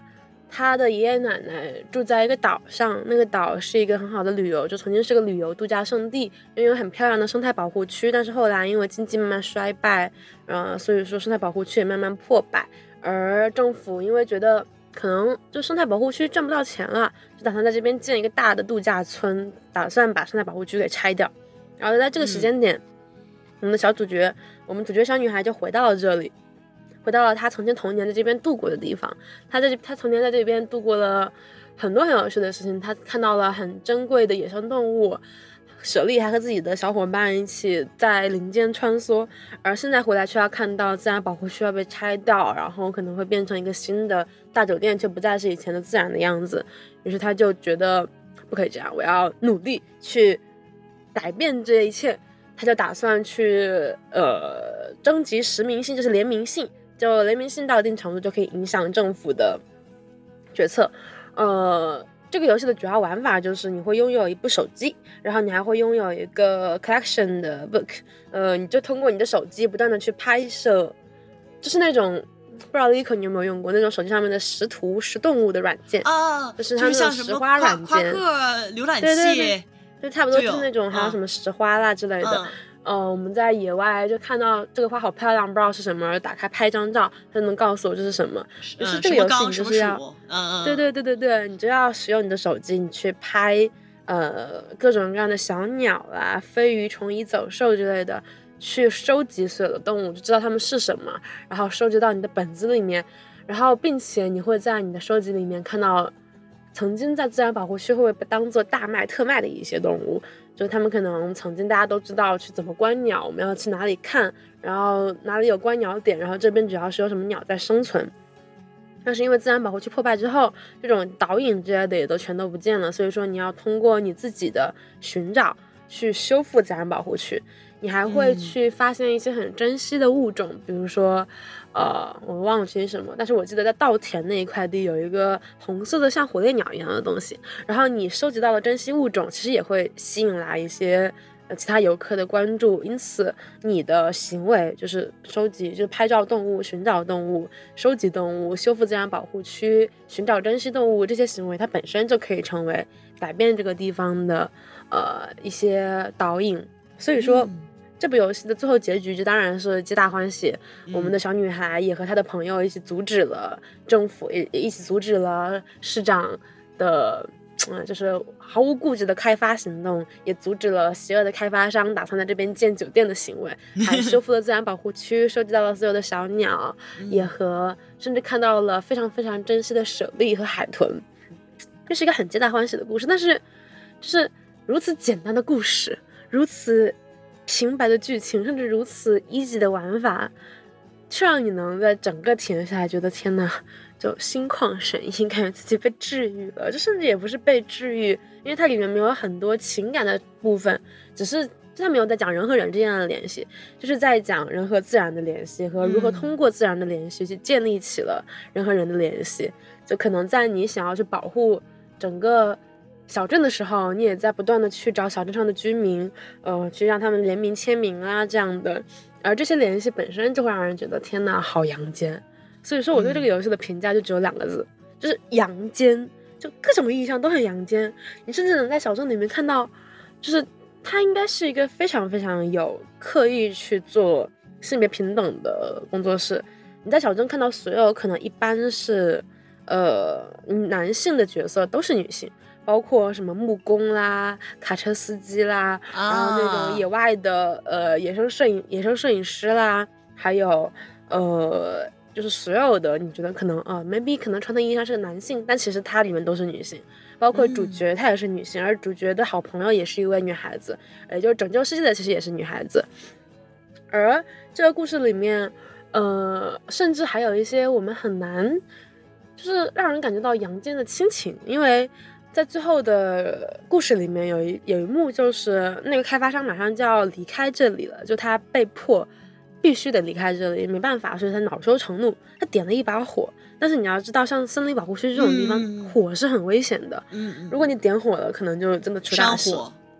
[SPEAKER 2] 他的爷爷奶奶住在一个岛上，那个岛是一个很好的旅游，就曾经是个旅游度假胜地，拥有很漂亮的生态保护区。但是后来因为经济慢慢衰败，呃，所以说生态保护区也慢慢破败，而政府因为觉得可能就生态保护区赚不到钱了，就打算在这边建一个大的度假村，打算把生态保护区给拆掉。然后在这个时间点，我们的小主角，我们主角小女孩就回到了这里。回到了他曾经童年在这边度过的地方，他在这他童年在这边度过了很多很有趣的事情，他看到了很珍贵的野生动物，舍利还和自己的小伙伴一起在林间穿梭，而现在回来却要看到自然保护区要被拆掉，然后可能会变成一个新的大酒店，却不再是以前的自然的样子，于是他就觉得不可以这样，我要努力去改变这一切。他就打算去呃征集实名信，就是联名信，就雷鸣信到一定程度就可以影响政府的决策。呃，这个游戏的主要玩法就是你会拥有一部手机，然后你还会拥有一个 collection 的 book，呃，你就通过你的手机不断的去拍摄，就是那种不知道 Lico 你有没有用过那种手机上面的识图识动物的软件，
[SPEAKER 1] 啊，
[SPEAKER 2] 就是它那种石
[SPEAKER 1] 像什么夸
[SPEAKER 2] 花软件。
[SPEAKER 1] 夸克浏览器，
[SPEAKER 2] 对对对就差不多
[SPEAKER 1] 就
[SPEAKER 2] 是那种还有
[SPEAKER 1] 嗯。
[SPEAKER 2] 什么识花啦之类的。
[SPEAKER 1] 嗯
[SPEAKER 2] 呃，我们在野外就看到这个花好漂亮，不知道是什么，打开拍张照，它就能告诉我这是什么。于是这个游戏你就是要
[SPEAKER 1] 属，嗯嗯，
[SPEAKER 2] 对对对对对，你就要使用你的手机，你去拍呃各种各样的小鸟啊、飞鱼、虫蚁、走兽之类的，去收集所有的动物，就知道它们是什么，然后收集到你的本子里面，然后并且你会在你的收集里面看到曾经在自然保护区会被当做大卖特卖的一些动物，就是他们可能曾经大家都知道去怎么观鸟，我们要去哪里看，然后哪里有观鸟点，然后这边主要是有什么鸟在生存。但是因为自然保护区破败之后，这种导引之类的也都全都不见了，所以说你要通过你自己的寻找去修复自然保护区。你还会
[SPEAKER 1] 嗯
[SPEAKER 2] 去发现一些很珍稀的物种，比如说，呃，我忘了具体什么，但是我记得在稻田那一块地有一个红色的像火烈鸟一样的东西，然后你收集到的珍稀物种，其实也会吸引来一些呃其他游客的关注，因此你的行为就是收集，就是拍照动物、寻找动物、收集动物、修复自然保护区、寻找珍稀动物这些行为，它本身就可以成为改变这个地方的呃一些导引。所以说。这部游戏的最后结局就当然是皆大欢喜，我们的小女孩也和她的朋友一起阻止了政府，也也一起阻止了市长的，嗯、就是毫无顾忌的开发行动，也阻止了邪恶的开发商打算在这边建酒店的行为，还修复了自然保护区，收集到了所有的小鸟，也和甚至看到了非常非常珍惜的舍利和海豚，这是一个很皆大欢喜的故事，但是就是如此简单的故事，如此。平白的剧情，甚至如此 easy 的玩法，却让你能在整个体验下来觉得天呐，就心旷神怡，感觉自己被治愈了。这甚至也不是被治愈，因为它里面没有很多情感的部分，只是它没有在讲人和人之间的联系，就是在讲人和自然的联系和如何通过自然的联系去建立起了人和人的联系。就可能在你想要去保护整个。小镇的时候，你也在不断的去找小镇上的居民，呃，去让他们联名签名啊，这样的。而这些联系本身就会让人觉得天呐，好阳间。所以说，我对这个游戏的评价就只有两个字，就是阳间，就各种意义上都很阳间。你甚至能在小镇里面看到，就是它应该是一个非常非常有刻意去做性别平等的工作室。你在小镇看到所有可能一般是呃男性的角色都是女性。包括什么木工啦、卡车司机啦，然后那种野外的呃野生摄影、野生摄影师啦，还有呃就是所有的你觉得可能啊，maybe 可能传统意义上是个男性，但其实它里面都是女性，包括主角她也是女性，而主角的好朋友也是一位女孩子，也就是拯救世界的其实也是女孩子，而这个故事里面，呃，甚至还有一些我们很难，就是让人感觉到阳间的亲情，因为。在最后的故事里面，有一有一幕就是那个开发商马上就要离开这里了，就他被迫必须得离开这里，没办法，所以他恼羞成怒，他点了一把火。但是你要知道，像森林保护区这种地方，火是很危险的。
[SPEAKER 1] 嗯，
[SPEAKER 2] 如果你点火了，可能就真的出大事。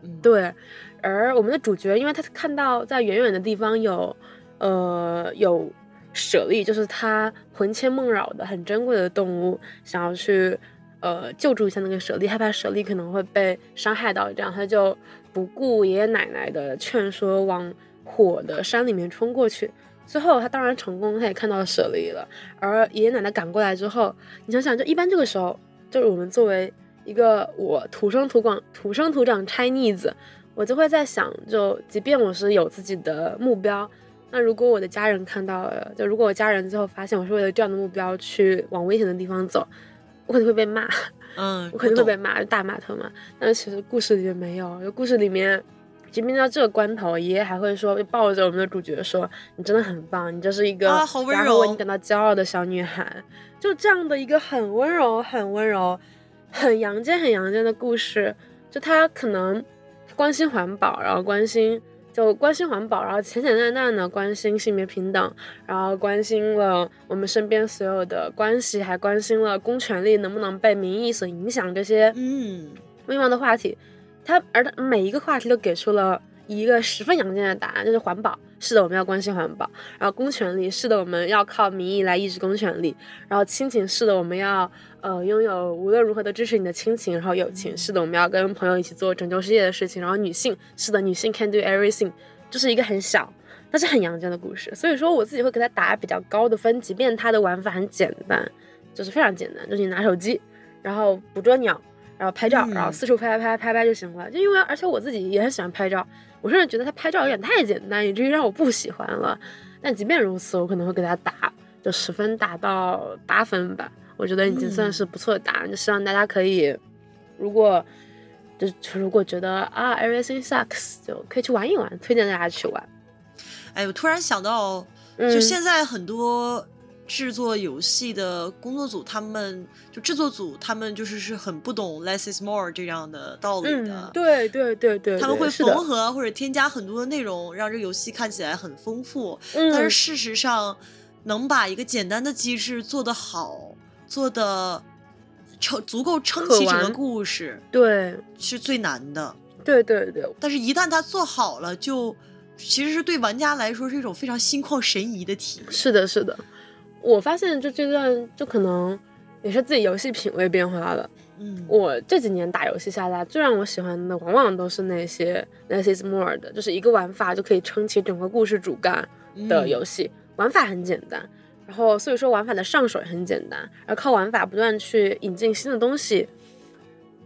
[SPEAKER 1] 嗯，
[SPEAKER 2] 对。而我们的主角，因为他看到在远远的地方有，呃，有舍利，就是他魂牵梦绕的很珍贵的动物，想要去。呃，救助一下那个舍利，害怕舍利可能会被伤害到，这样他就不顾爷爷奶奶的劝说，往火的山里面冲过去。最后他当然成功，他也看到舍利了。而爷爷奶奶赶过来之后，你想想，就一般这个时候，就是我们作为一个我土生土广土生土长 Chinese，我就会在想，就即便我是有自己的目标，那如果我的家人看到了，就如果我家人最后发现我是为了这样的目标去往危险的地方走。我可能会被骂，
[SPEAKER 1] 嗯，
[SPEAKER 2] 我肯定会被骂，大骂特骂。但是其实故事里面没有，就故事里面，即便到这个关头，爷爷还会说，抱着我们的主角说：“你真的很棒，你就是一个然后为你感到骄傲的小女孩。”就这样的一个很温柔、很温柔、很阳间、很阳间的故事，就他可能关心环保，然后关心。就关心环保，然后简简单单的关心性别平等，然后关心了我们身边所有的关系，还关心了公权力能不能被民意所影响这些
[SPEAKER 1] 嗯
[SPEAKER 2] 微妙的话题。他而他每一个话题都给出了一个十分阳间的答案，就是环保，是的，我们要关心环保；然后公权力，是的，我们要靠民意来抑制公权力；然后亲情，是的，我们要。呃，拥有无论如何都支持你的亲情，然后友情，是的，我们要跟朋友一起做拯救世界的事情。然后女性，是的，女性 can do everything，就是一个很小但是很阳间的故事。所以说，我自己会给他打比较高的分，即便它的玩法很简单，就是非常简单，就是你拿手机，然后捕捉鸟，然后拍照，然后四处拍拍拍拍拍就行了。就因为而且我自己也很喜欢拍照，我甚至觉得他拍照有点太简单，以至于让我不喜欢了。但即便如此，我可能会给他打就十分打到八分吧。我觉得已经算是不错的答案，就希望大家可以，如果就如果觉得啊，everything sucks，就可以去玩一玩，推荐大家去玩。
[SPEAKER 1] 哎，我突然想到，就现在很多制作游戏的工作组，他们就制作组，他们就是是很不懂 less is more 这样的道理的。
[SPEAKER 2] 对对对对，
[SPEAKER 1] 他们会缝合或者添加很多的内容，让这个游戏看起来很丰富。但是事实上，能把一个简单的机制做得好。做的撑足够撑起整个故事，
[SPEAKER 2] 对，
[SPEAKER 1] 是最难的。
[SPEAKER 2] 对对对，
[SPEAKER 1] 但是，一旦他做好了，就其实是对玩家来说是一种非常心旷神怡的体验。
[SPEAKER 2] 是的，是的。我发现就这段就可能也是自己游戏品味变化了。
[SPEAKER 1] 嗯，
[SPEAKER 2] 我这几年打游戏下来，最让我喜欢的往往都是那些 less is more 的，就是一个玩法就可以撑起整个故事主干的游戏。玩法很简单，然后所以说玩法的上手也很简单，而靠玩法不断去引进新的东西，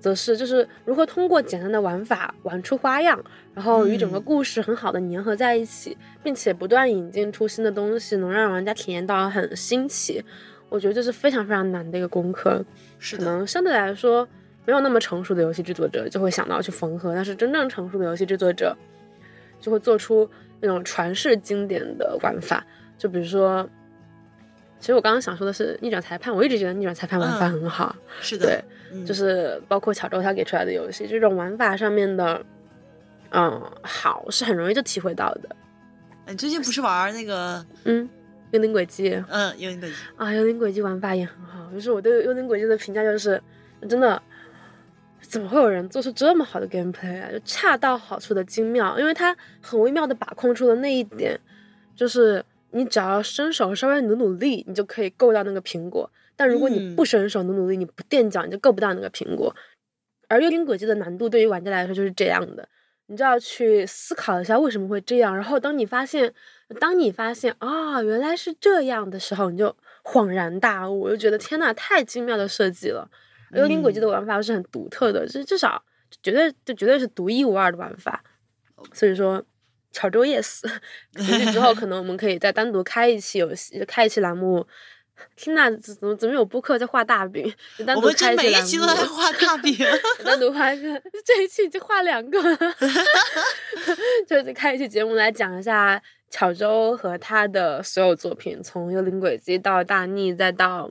[SPEAKER 2] 则是就是如何通过简单的玩法玩出花样，然后与整个故事很好的粘合在一起，并且不断引进出新的东西，能让玩家体验到很新奇。我觉得这是非常非常难的一个功课，
[SPEAKER 1] 是
[SPEAKER 2] 可能相对来说没有那么成熟的游戏制作者就会想到去缝合，但是真正成熟的游戏制作者就会做出那种传世经典的玩法。就比如说，其实我刚刚想说的是逆转裁判，我一直觉得逆转裁判玩法很好，
[SPEAKER 1] 是的，
[SPEAKER 2] 对，就是包括巧周他给出来的游戏，这种玩法上面的，嗯，好是很容易就体会到的。
[SPEAKER 1] 你最近不是玩那个，
[SPEAKER 2] 嗯？幽灵轨迹，
[SPEAKER 1] 嗯，幽灵轨迹
[SPEAKER 2] 啊，幽灵轨迹玩法也很好。就是我对幽灵轨迹的评价就是，真的，怎么会有人做出这么好的 gameplay 啊？就恰到好处的精妙，因为它很微妙的把控出了那一点，就是你只要伸手稍微努努力，你就可以够到那个苹果。但如果你不伸手努努力，你不垫脚，你就够不到那个苹果。而幽灵轨迹的难度对于玩家来说就是这样的。你就要去思考一下为什么会这样，然后当你发现，当你发现啊原来是这样的时候，你就恍然大悟，我就觉得天呐，太精妙的设计了！幽灵轨迹的玩法是很独特的，就至少绝对就绝对是独一无二的玩法。所以说，巧周 yes，也许之后可能我们可以再单独开一期游戏，开一期栏目。天呐，怎么怎么有播客在画大饼？
[SPEAKER 1] 我们这每一期都在画大饼，
[SPEAKER 2] 单独画一个，这一期已经画两个了。就是开一期节目来讲一下巧周和他的所有作品，从《幽灵轨迹》到《大逆》，再到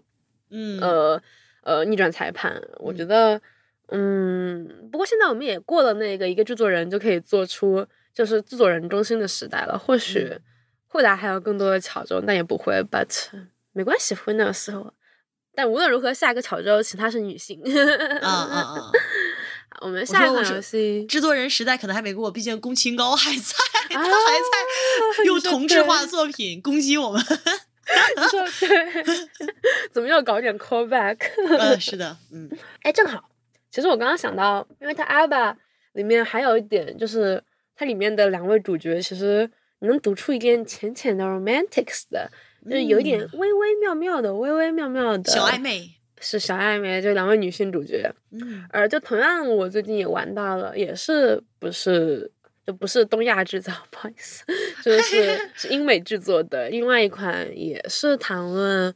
[SPEAKER 1] 嗯
[SPEAKER 2] 呃呃逆转裁判。我觉得，嗯，不过现在我们也过了那个一个制作人就可以做出就是制作人中心的时代了。或许未来还有更多的巧周，但也不会，but。没关系，会那个时候。但无论如何，下一个巧周，请她是女性。
[SPEAKER 1] 啊啊啊！
[SPEAKER 2] 我们下一个游戏，
[SPEAKER 1] 制作人时代可能还没过，毕竟宫崎高还在，他还在用同质化作品攻击我们。
[SPEAKER 2] 你说对？怎么又搞点 callback？
[SPEAKER 1] 嗯，是的，嗯。
[SPEAKER 2] 哎，正好，其实我刚刚想到，因为他 Alba 里面还有一点，就是它里面的两位主角，其实能读出一点浅浅的 romantics 的。就是有一点微微妙妙的，微微妙妙的
[SPEAKER 1] 小暧昧，
[SPEAKER 2] 是小暧昧，就两位女性主角。
[SPEAKER 1] 嗯，
[SPEAKER 2] 而就同样，我最近也玩到了，也是不是就不是东亚制造，不好意思，就是 是英美制作的另外一款，也是谈论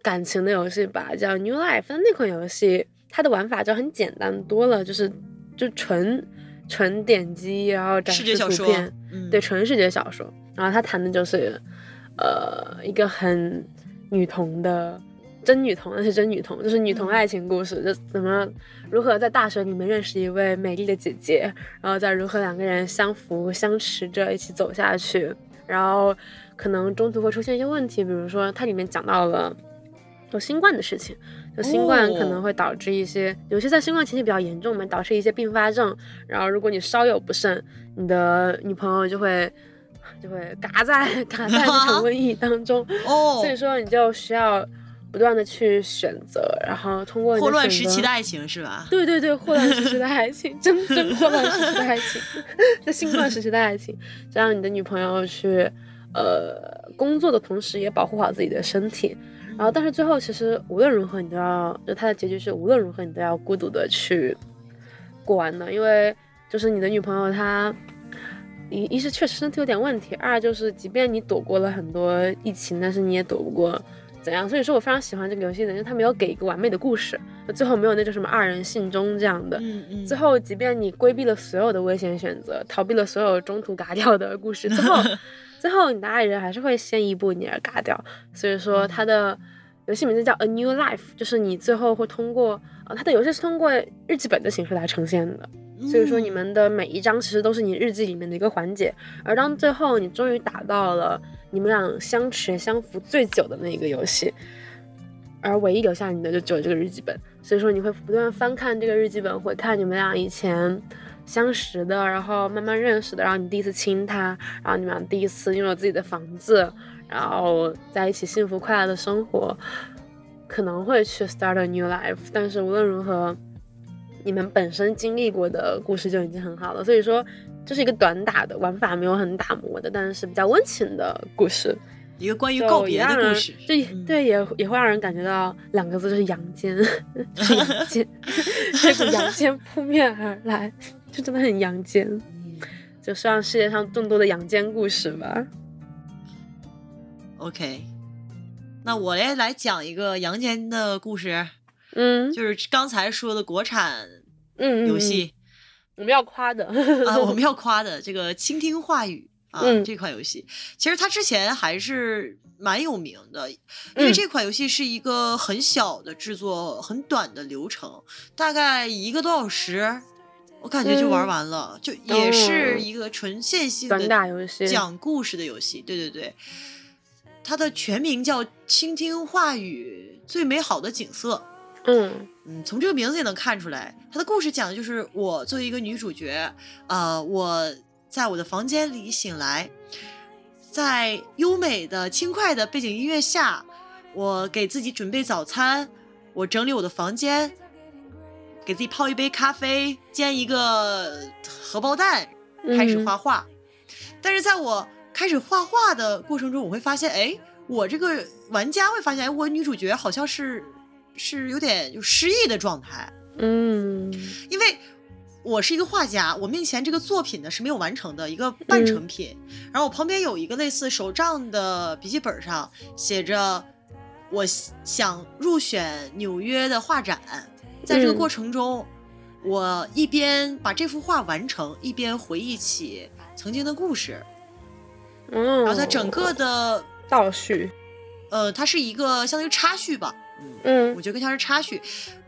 [SPEAKER 2] 感情的游戏吧，叫 New Life。那款游戏它的玩法就很简单多了，就是就纯纯点击，然后展示图片，对，纯视觉小说。然后他谈的就是。呃，一个很女童的真女童，那是真女童，就是女童爱情故事，就怎么如何在大学里面认识一位美丽的姐姐，然后再如何两个人相扶相持着一起走下去，然后可能中途会出现一些问题，比如说它里面讲到了有新冠的事情，就新冠可能会导致一些，有些在新冠前期比较严重嘛，导致一些并发症，然后如果你稍有不慎，你的女朋友就会。就会嘎在嘎在这 场瘟疫当中，哦所以说你就需要不断的去选择，然后通过
[SPEAKER 1] 霍乱时期的爱情是吧？
[SPEAKER 2] 对对对，霍乱时期的爱情，真真霍乱时期的爱情，在新冠时期的爱情，就让你的女朋友去呃工作的同时也保护好自己的身体，然后但是最后其实无论如何你都要，就它的结局是无论如何你都要孤独的去过完的，因为就是你的女朋友她。一一是确实身体有点问题，二就是即便你躲过了很多疫情，但是你也躲不过怎样。所以说我非常喜欢这个游戏的，因为它没有给一个完美的故事，最后没有那种什么二人信中这样的。
[SPEAKER 1] 嗯嗯。
[SPEAKER 2] 最后，即便你规避了所有的危险选择，逃避了所有中途嘎掉的故事，最后，最后你的爱人还是会先一步你而嘎掉。所以说它的游戏名字叫 A New Life，就是你最后会通过啊，它的游戏是通过日记本的形式来呈现的。所以说，你们的每一章其实都是你日记里面的一个环节，而当最后你终于打到了你们俩相持相扶最久的那一个游戏，而唯一留下你的就只有这个日记本。所以说，你会不断翻看这个日记本，回看你们俩以前相识的，然后慢慢认识的，然后你第一次亲他，然后你们俩第一次拥有自己的房子，然后在一起幸福快乐的生活，可能会去 start a new life。但是无论如何。你们本身经历过的故事就已经很好了。所以说，这是一个短打的玩法，没有很打磨的，但是比较温情的故事。
[SPEAKER 1] 一个关于告别的故事，
[SPEAKER 2] 对对，也也会让人感觉到两个字就是阳间，阳间，这股 阳间扑面而来，就真的很阳间，就是让世界上更多的阳间故事吧。
[SPEAKER 1] OK，那我来来讲一个阳间的故事，
[SPEAKER 2] 嗯，
[SPEAKER 1] 就是刚才说的国产
[SPEAKER 2] 嗯
[SPEAKER 1] 游戏，
[SPEAKER 2] 我们要夸的。
[SPEAKER 1] 啊，我们要夸的这个倾听话语。啊，这款游戏。其实它之前还是蛮有名的，因为这款游戏是一个很小的制作，很短的流程，大概一个多小时，我感觉就玩完了，就也是一个纯线性的讲故事的游戏。对对对，它的全名叫《倾听话语最美好的景色》。
[SPEAKER 2] 嗯
[SPEAKER 1] 嗯，从这个名字也能看出来，它的故事讲的就是我作为一个女主角，呃，我。在我的房间里醒来，在优美的、轻快的背景音乐下，我给自己准备早餐，我整理我的房间，给自己泡一杯咖啡，煎一个荷包蛋，开始画画。但是在我开始画画的过程中，我会发现，哎，我这个玩家会发现，哎，我女主角好像是是有点就失忆的状态。
[SPEAKER 2] 嗯，
[SPEAKER 1] 因为。我是一个画家，我面前这个作品呢是没有完成的一个半成品。然后我旁边有一个类似手账的笔记本上写着，我想入选纽约的画展。在这个过程中，我一边把这幅画完成，一边回忆起曾经的故事。
[SPEAKER 2] 嗯，
[SPEAKER 1] 然后它整个的
[SPEAKER 2] 倒叙，
[SPEAKER 1] 呃，它是一个相当于插叙吧。
[SPEAKER 2] 嗯，
[SPEAKER 1] 我觉得更像是插叙。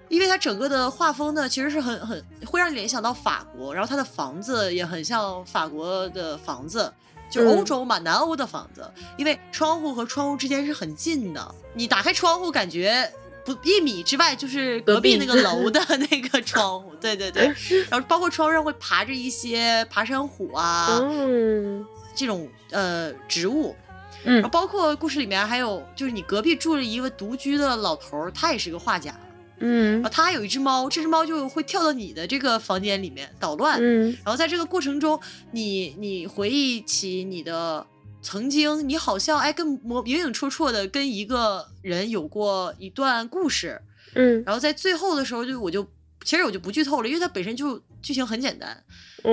[SPEAKER 1] 因为它整个的画风呢，其实是很很会让你联想到法国，然后它的房子也很像法国的房子，就是欧洲嘛，南欧的房子。因为窗户和窗户之间是很近的，你打开窗户，感觉不一米之外就是隔壁那个 楼的那个窗户。对对对，然后包括窗上会爬着一些爬山虎啊，这种呃植物。
[SPEAKER 2] 嗯，
[SPEAKER 1] 然后包括故事里面还有，就是你隔壁住了一个独居的老头，他也是个画家。
[SPEAKER 2] 嗯，
[SPEAKER 1] 他还有一只猫，这只猫就会跳到你的这个房间里面捣乱。
[SPEAKER 2] 嗯，
[SPEAKER 1] 然后在这个过程中，你你回忆起你的曾经，你好像哎跟模影影绰绰的跟一个人有过一段故事。
[SPEAKER 2] 嗯，
[SPEAKER 1] 然后在最后的时候，就我就其实我就不剧透了，因为它本身就剧情很简单。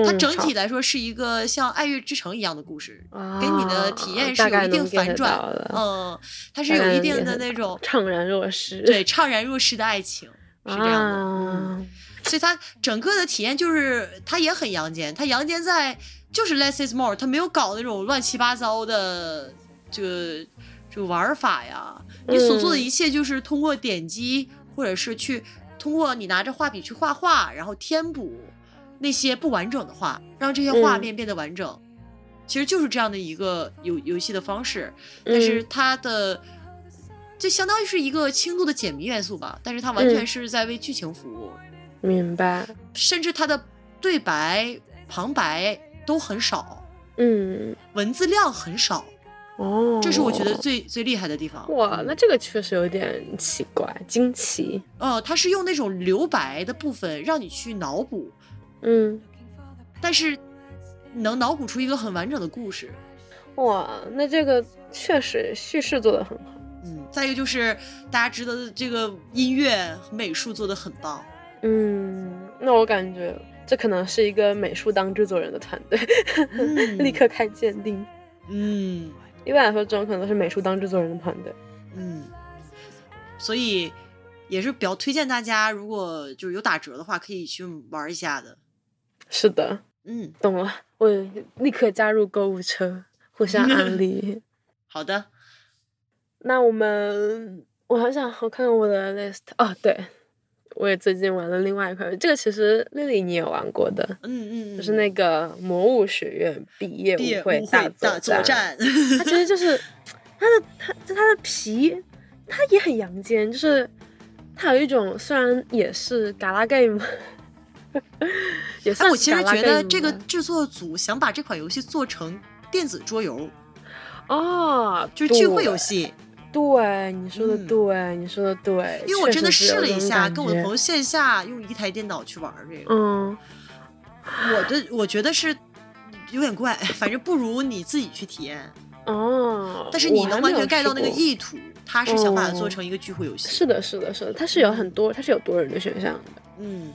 [SPEAKER 1] 它整体来说是一个像《爱乐之城》一样的故事，给你的体验是有一定反转。嗯，它是有一定的那种
[SPEAKER 2] 怅然若失，
[SPEAKER 1] 对怅然若失的爱情是这样的。嗯，所以它整个的体验就是它也很阳间，它阳间在就是 less is more，他没有搞那种乱七八糟的这个这个玩法呀。你所做的一切就是通过点击，或者是去通过你拿着画笔去画画，然后填补。那些不完整的画，让这些画面变得完整，其实就是这样的一个游游戏的方式。但是它的，就相当于是一个轻度的解谜元素吧。但是它完全是在为剧情服务。
[SPEAKER 2] 明白。
[SPEAKER 1] 甚至它的对白、旁白都很少。
[SPEAKER 2] 嗯。
[SPEAKER 1] 文字量很少。
[SPEAKER 2] 哦。
[SPEAKER 1] 这是我觉得最最厉害的地方。
[SPEAKER 2] 哇，那这个确实有点奇怪、惊奇。
[SPEAKER 1] 呃，它是用那种留白的部分让你去脑补。
[SPEAKER 2] 嗯，
[SPEAKER 1] 但是能脑补出一个很完整的故事，
[SPEAKER 2] 哇，那这个确实叙事做的很好。
[SPEAKER 1] 嗯，再一个就是大家知道的这个音乐美术做的很棒。
[SPEAKER 2] 嗯，那我感觉这可能是一个美术当制作人的团队，立刻开鉴定。
[SPEAKER 1] 嗯，
[SPEAKER 2] 一般来说，这种可能都是美术当制作人的团队。
[SPEAKER 1] 嗯，所以也是比较推荐大家，如果就是有打折的话，可以去玩一下的。
[SPEAKER 2] 是的，
[SPEAKER 1] 嗯，
[SPEAKER 2] 懂了，我立刻加入购物车，互相安利。
[SPEAKER 1] 好的，
[SPEAKER 2] 那我们，我好想我看看我的 list 哦，对，我也最近玩了另外一款，这个其实丽丽你也玩过的，
[SPEAKER 1] 嗯
[SPEAKER 2] 嗯，就是那个魔物学院毕业舞会大作
[SPEAKER 1] 战，
[SPEAKER 2] 它其实就是 它的它就它的皮，它也很阳间，就是它有一种虽然也是嘎啦 game。也算。
[SPEAKER 1] 我其实觉得这个制作组想把这款游戏做成电子桌游，
[SPEAKER 2] 哦，
[SPEAKER 1] 就是聚会游戏。
[SPEAKER 2] 对，你说的
[SPEAKER 1] 嗯
[SPEAKER 2] 对，你说的对，
[SPEAKER 1] 因为我真的试了一下，跟我的朋友线下用一台电脑去玩这个，
[SPEAKER 2] 嗯，
[SPEAKER 1] 我的我觉得是有点怪，反正不如你自己去体验。
[SPEAKER 2] 哦，
[SPEAKER 1] 但是你能完全盖到那个意图，他是想把它做
[SPEAKER 2] 哦
[SPEAKER 1] 成一个聚会游戏。
[SPEAKER 2] 是的，是的，是的，它是有很多，它是有多人的选项的。
[SPEAKER 1] 嗯，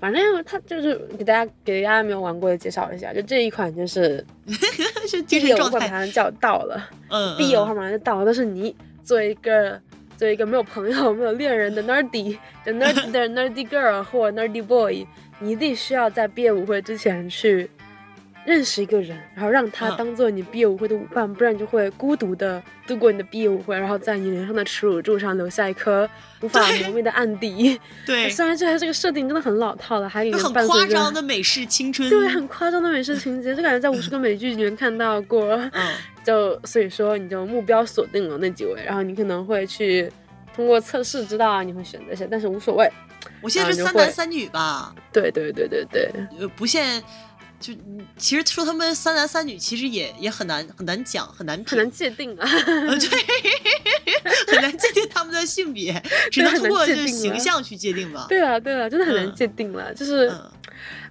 [SPEAKER 2] 反正它就是给大家给大家没有玩过的介绍一下，就这一款就是
[SPEAKER 1] 是精
[SPEAKER 2] 必有会马
[SPEAKER 1] 神状态。
[SPEAKER 2] 上就要到了，
[SPEAKER 1] 嗯，
[SPEAKER 2] 必有
[SPEAKER 1] 嗯
[SPEAKER 2] 会马上就到了，但是你作为一个作为一个没有朋友、没有恋人的 nerdy 的 nerdy 的 nerdy girl 或 nerdy boy，你一定需要在毕业舞会之前去认识一个人，然后让他
[SPEAKER 1] 嗯
[SPEAKER 2] 当做你毕业舞会的舞伴，不然你就会孤独的度过你的毕业舞会，然后在你脸上的耻辱柱上留下一颗无法磨灭的暗地。
[SPEAKER 1] 对，
[SPEAKER 2] 虽然这还这个设定真的很老套了，还给
[SPEAKER 1] 就很
[SPEAKER 2] 人伴随着
[SPEAKER 1] 夸张的美式青春。
[SPEAKER 2] 对，很夸张的美式情节，就感觉在无数个美剧里面看到过。
[SPEAKER 1] 嗯，
[SPEAKER 2] 就所以说，你就目标锁定了那几位，然后你可能会去通过测试知道啊你会选择谁，但是无所谓。
[SPEAKER 1] 我现在是三男三女吧，
[SPEAKER 2] 对对对对对，
[SPEAKER 1] 呃，不限。就其实说他们三男三女，其实也也很难很难讲，很难，
[SPEAKER 2] 很难界定啊。
[SPEAKER 1] 呃对，很难界定他们的性别，只能
[SPEAKER 2] 很难
[SPEAKER 1] 通过就是
[SPEAKER 2] 界定了
[SPEAKER 1] 形象去界定吧。
[SPEAKER 2] 对啊对啊，真的很难
[SPEAKER 1] 嗯
[SPEAKER 2] 界定了。就是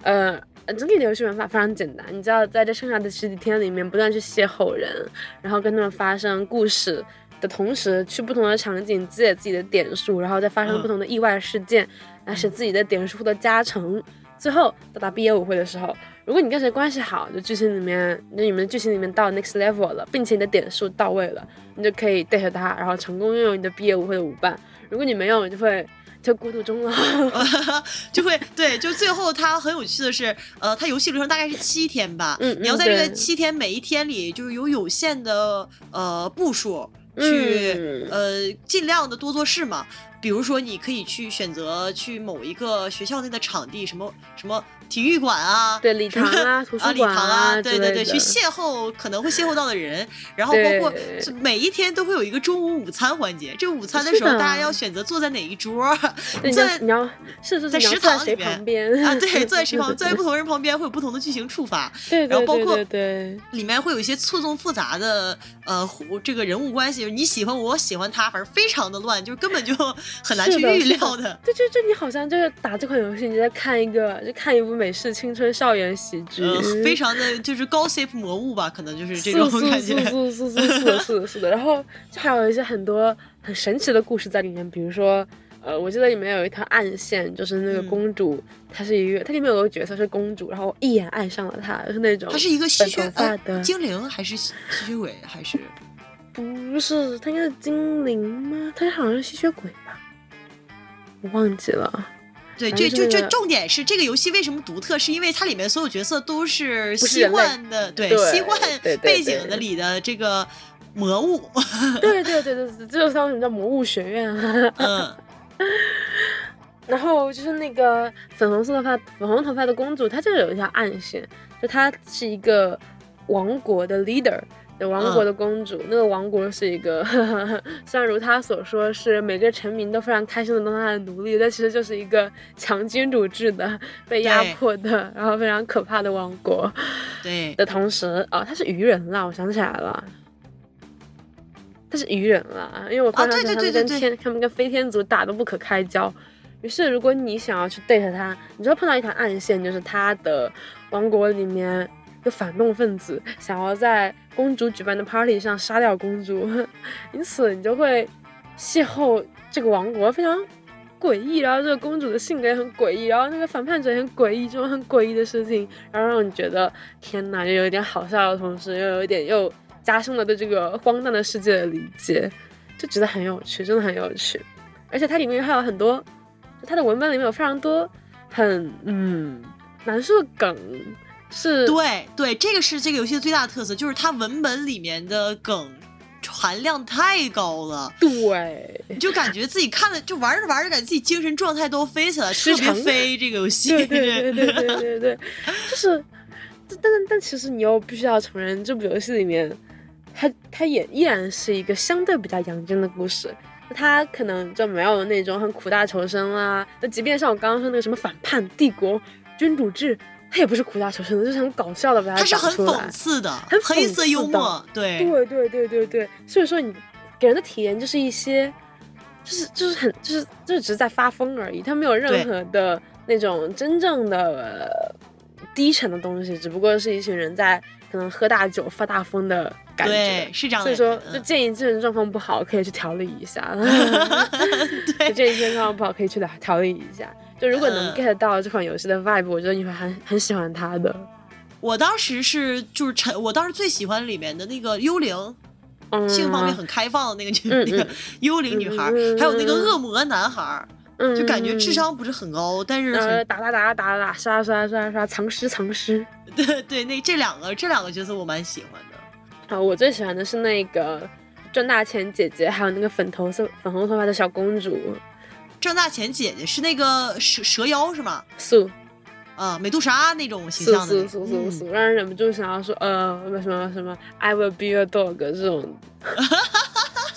[SPEAKER 1] 嗯
[SPEAKER 2] 呃，整体的游戏玩法非常简单，你知道在这剩下的十几天里面不断去邂逅人，然后跟他们发生故事。的同时，去不同的场景积累自己的点数，然后再发生
[SPEAKER 1] 嗯
[SPEAKER 2] 不同的意外事件，来使自己的点数获得加成。最后到达毕业舞会的时候，如果你跟谁关系好，就剧情里面，那你们剧情里面到 next level 了，并且你的点数到位了，你就可以带着他，然后成功拥有你的毕业舞会的舞伴。如果你没有，你就会就孤独终老。
[SPEAKER 1] 就会对，就最后它很有趣的是，呃，它游戏流程大概是七天吧，
[SPEAKER 2] 嗯嗯
[SPEAKER 1] 你要在这个七天每一天里，就是有有限的呃步数去、
[SPEAKER 2] 嗯
[SPEAKER 1] 呃尽量的多做事嘛。比如说，你可以去选择去某一个学校内的场地，什么什么体育馆啊，
[SPEAKER 2] 对礼堂啊、图
[SPEAKER 1] 啊，礼
[SPEAKER 2] 书馆
[SPEAKER 1] 堂啊，对对对，去邂逅可能会邂逅到的人，然后包括每一天都会有一个中午午餐环节。这个午餐的时候，大家要选择坐在哪一桌，坐在
[SPEAKER 2] 你要是是是
[SPEAKER 1] 在食堂里
[SPEAKER 2] 边
[SPEAKER 1] 啊，对，坐在 食堂，坐在不同人旁边会有不同的剧情触发，
[SPEAKER 2] 对
[SPEAKER 1] 然后包括
[SPEAKER 2] 对对
[SPEAKER 1] 里面会有一些错综复杂的呃这个人物关系，你喜欢我，我喜欢他，反正非常的乱，就是根本就很难去预料的。
[SPEAKER 2] 对，就就你好像就是打这款游戏，你在看一个就看一部美式青春校园喜剧，
[SPEAKER 1] 呃，非常的就是高 CP 魔物吧，可能就是这
[SPEAKER 2] 是
[SPEAKER 1] 种感
[SPEAKER 2] 是
[SPEAKER 1] 觉。
[SPEAKER 2] 是是是是是的是的是的，然后就还有一些很多很神奇的故事在里面，比如说。呃，我记得里面有一条暗线，就是那个
[SPEAKER 1] 嗯
[SPEAKER 2] 公主，她是一个，她里面有个角色是公主，然后我一眼爱上了她，就是那种
[SPEAKER 1] 她是一个吸血
[SPEAKER 2] 发
[SPEAKER 1] 呃
[SPEAKER 2] 的
[SPEAKER 1] 精灵还是吸吸血鬼还是？
[SPEAKER 2] 不是，她应该是精灵吗？她好像是吸血鬼吧，我忘记了。
[SPEAKER 1] 对，
[SPEAKER 2] 反
[SPEAKER 1] 这就这
[SPEAKER 2] 正是那个
[SPEAKER 1] 重点是这个游戏为什么独特，是因为它里面所有角色都是西幻的，对
[SPEAKER 2] 对
[SPEAKER 1] 西幻背景的
[SPEAKER 2] 对
[SPEAKER 1] 里的这个魔物，
[SPEAKER 2] 对对对对对，这就是他为什么叫魔物学院啊。
[SPEAKER 1] 嗯，
[SPEAKER 2] 然后就是那个粉红色头发、粉红头发的公主，她就有一条暗线，就她是一个王国的 leader。的王国的公主，那个王国是一个，虽然如她所说是每个臣民都非常开心的当她的奴隶，但其实就是一个强君主制的、被压迫的，然后非常可怕的王国。
[SPEAKER 1] 对，
[SPEAKER 2] 的同时，哦、他是鱼人啦，我想起来了，他是鱼人啦，因为我看
[SPEAKER 1] 啊对
[SPEAKER 2] 上去他们
[SPEAKER 1] 对对对
[SPEAKER 2] 跟天，他们跟飞天族打得不可开交。于是，如果你想要去 date 他，你就会碰到一条暗线，就是他的王国里面个反动分子想要在公主举办的 party 上杀掉公主，因此你就会邂逅这个王国非常诡异，然后这个公主的性格也很诡异，然后那个反叛者也很诡异，这种很诡异的事情，然后让你觉得天哪，又有一点好笑的同时，又有一点又加深了对这个荒诞的世界的理解，就觉得很有趣，真的很有趣。而且它里面还有很多，它的文本里面有非常多很嗯难受的梗，是
[SPEAKER 1] 对对，这个是这个游戏的最大的特色，就是它文本里面的梗含量太高了，
[SPEAKER 2] 对
[SPEAKER 1] 你就感觉自己看的就玩着玩着，感觉自己精神状态都飞起来，特别飞。这个游戏，
[SPEAKER 2] 对对 对对对对对，就是，但但但其实你又必须要承认，这部游戏里面，它它也依然是一个相对比较阳间的故事。它可能就没有那种很苦大仇深啦。那即便像我刚刚说那个什么反叛帝国君主制，它也不是苦大仇深的，就是很搞笑的把
[SPEAKER 1] 它是很
[SPEAKER 2] 讲出来
[SPEAKER 1] 讽刺的，
[SPEAKER 2] 很
[SPEAKER 1] 黑色幽默，对
[SPEAKER 2] 对对对对对，所以说你给人的体验就是一些，就是就是很就是就是只是在发疯而已，他没有任何的那种真正的低沉的东西，只不过是一群人在可能喝大酒发大疯的感觉。
[SPEAKER 1] 对，是这样的。
[SPEAKER 2] 所以说，就建议精神状况不好可以去调理一下。
[SPEAKER 1] 对，
[SPEAKER 2] 建议精神状况不好可以去调调理一下。就如果能 get 到这款游戏的 vibe，我觉得你会很很喜欢它的。
[SPEAKER 1] 我当时是就是陈，我当时最喜欢里面的那个幽灵，性方面很开放的那个女那个 幽灵女孩，还有那个恶魔男孩，就感觉智商不是很高，但是
[SPEAKER 2] 打打打打打打刷刷刷刷藏尸藏尸。
[SPEAKER 1] 对对，那这两个这两个角色我蛮喜欢的。
[SPEAKER 2] 啊，我最喜欢的是那个赚大钱姐姐，还有那个粉头色粉红头发的小公主。
[SPEAKER 1] 赚大钱姐姐是那个蛇蛇妖是吗？
[SPEAKER 2] 素。
[SPEAKER 1] 啊，美杜莎那种形象的，
[SPEAKER 2] 素素素素，让人忍不住想要说，呃，什么什么，I will be your dog 这种，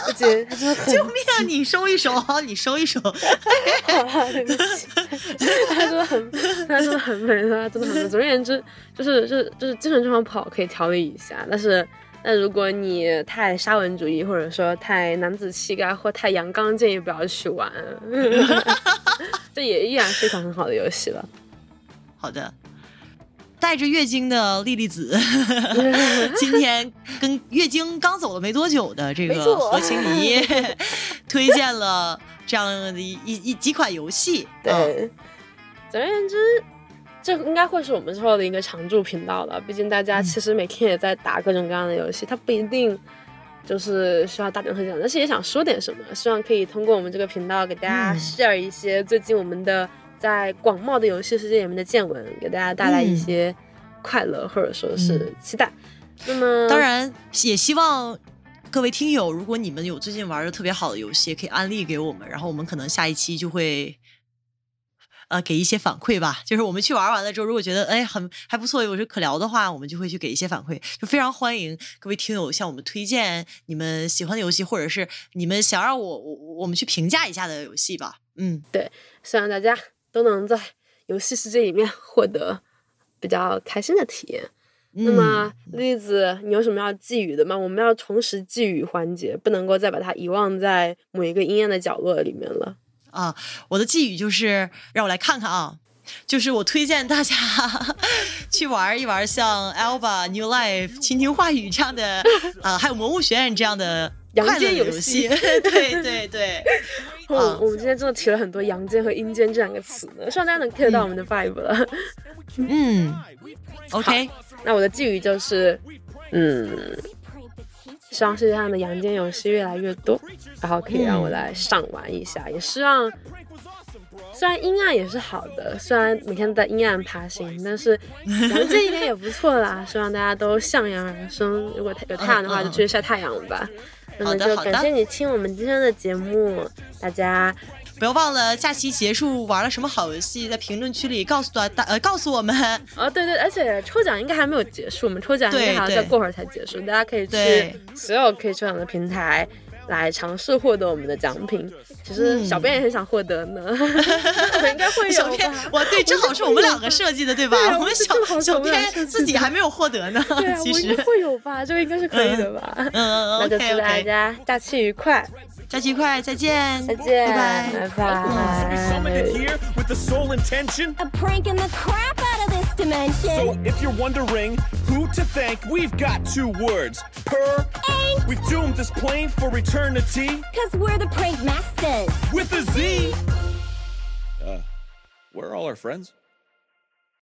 [SPEAKER 2] 而且他真的很，
[SPEAKER 1] 救命啊！你收一收，你收一收，
[SPEAKER 2] 对不起，他真的很，他真的很美，他真的很美。总而言之，就是就是就是精神状况不好可以调理一下，但是但如果你太沙文主义或者说太男子气概或太阳刚，建议不要去玩 这也依然是一款很好的游戏了。
[SPEAKER 1] 好的，带着月经的莉莉子，今天跟月经刚走了没多久的这个何青怡推荐了这样的一一几款游戏。
[SPEAKER 2] 对，总而言之，这应该会是我们之后的一个常驻频道了。毕竟大家其实每天也在打各种各样的游戏，它不一定就是需要大点分享，但是也想说点什么，希望可以通过我们这个频道给大家 share 一些最近我们的。在广袤的游戏世界里面的见闻，给大家带来一些快乐或者说是期待。那么，
[SPEAKER 1] 当然也希望各位听友，如果你们有最近玩的特别好的游戏，可以安利给我们，然后我们可能下一期就会呃给一些反馈吧。就是我们去玩完了之后，如果觉得哎很还不错，有些可聊的话，我们就会去给一些反馈。就非常欢迎各位听友向我们推荐你们喜欢的游戏，或者是你们想让我我我们去评价一下的游戏吧。嗯，
[SPEAKER 2] 对，希望大家。都能在游戏世界里面获得比较开心的体验。那么，栗子，你有什么要寄语的吗？我们要重拾寄语环节，不能够再把它遗忘在某一个阴暗的角落里面了。
[SPEAKER 1] 啊，我的寄语就是让我来看看啊，就是我推荐大家 去玩一玩像 Alba New Life、倾听话语这样的，啊，还有魔物学院这样的。
[SPEAKER 2] 阳间游
[SPEAKER 1] 戏，对对对，
[SPEAKER 2] 嗯，我们今天真的提了很多阳间和阴间这两个词呢，希望大家能 get 到我们的 vibe 了。
[SPEAKER 1] 嗯，OK，
[SPEAKER 2] 那我的寄语就是，嗯，希望世界上的阳间游戏越来越多，然后可以让我来上玩一下，也希望，虽然阴暗也是好的，虽然每天都在阴暗爬行，但是阳间一点也不错啦。希望大家都向阳而生，如果有太阳的话，就去晒太阳吧。那么就感谢你听我们今天的节目，大家
[SPEAKER 1] 不要忘了假期结束玩了什么好游戏，在评论区里告诉大大呃 告诉我们。
[SPEAKER 2] 哦，对对，而且抽奖应该还没有结束，我们抽奖应该还要再过会儿才结束，大家可以去所有可以抽奖的平台。来尝试获得我们的奖品，其实小编也很想获得呢，我 应该会有。
[SPEAKER 1] 小编，哇，对，正好是我们两个设计的，对吧？我们小小编自己还没有获得呢。
[SPEAKER 2] 对啊，我应该会有吧，这个应该是可以的吧。
[SPEAKER 1] 嗯嗯
[SPEAKER 2] 那就祝大家假期愉快。
[SPEAKER 1] 假期愉快，再见，
[SPEAKER 2] 再见，
[SPEAKER 1] 拜
[SPEAKER 2] 拜，拜拜。
[SPEAKER 3] with the sole intention
[SPEAKER 4] of pranking the crap out of this dimension.
[SPEAKER 3] So if you're wondering who to thank, we've got two words. Per
[SPEAKER 4] Ain't.
[SPEAKER 3] We've doomed this plane for eternity.
[SPEAKER 4] Cause we're the prank masters.
[SPEAKER 3] With a Z. Uh, where are all our friends?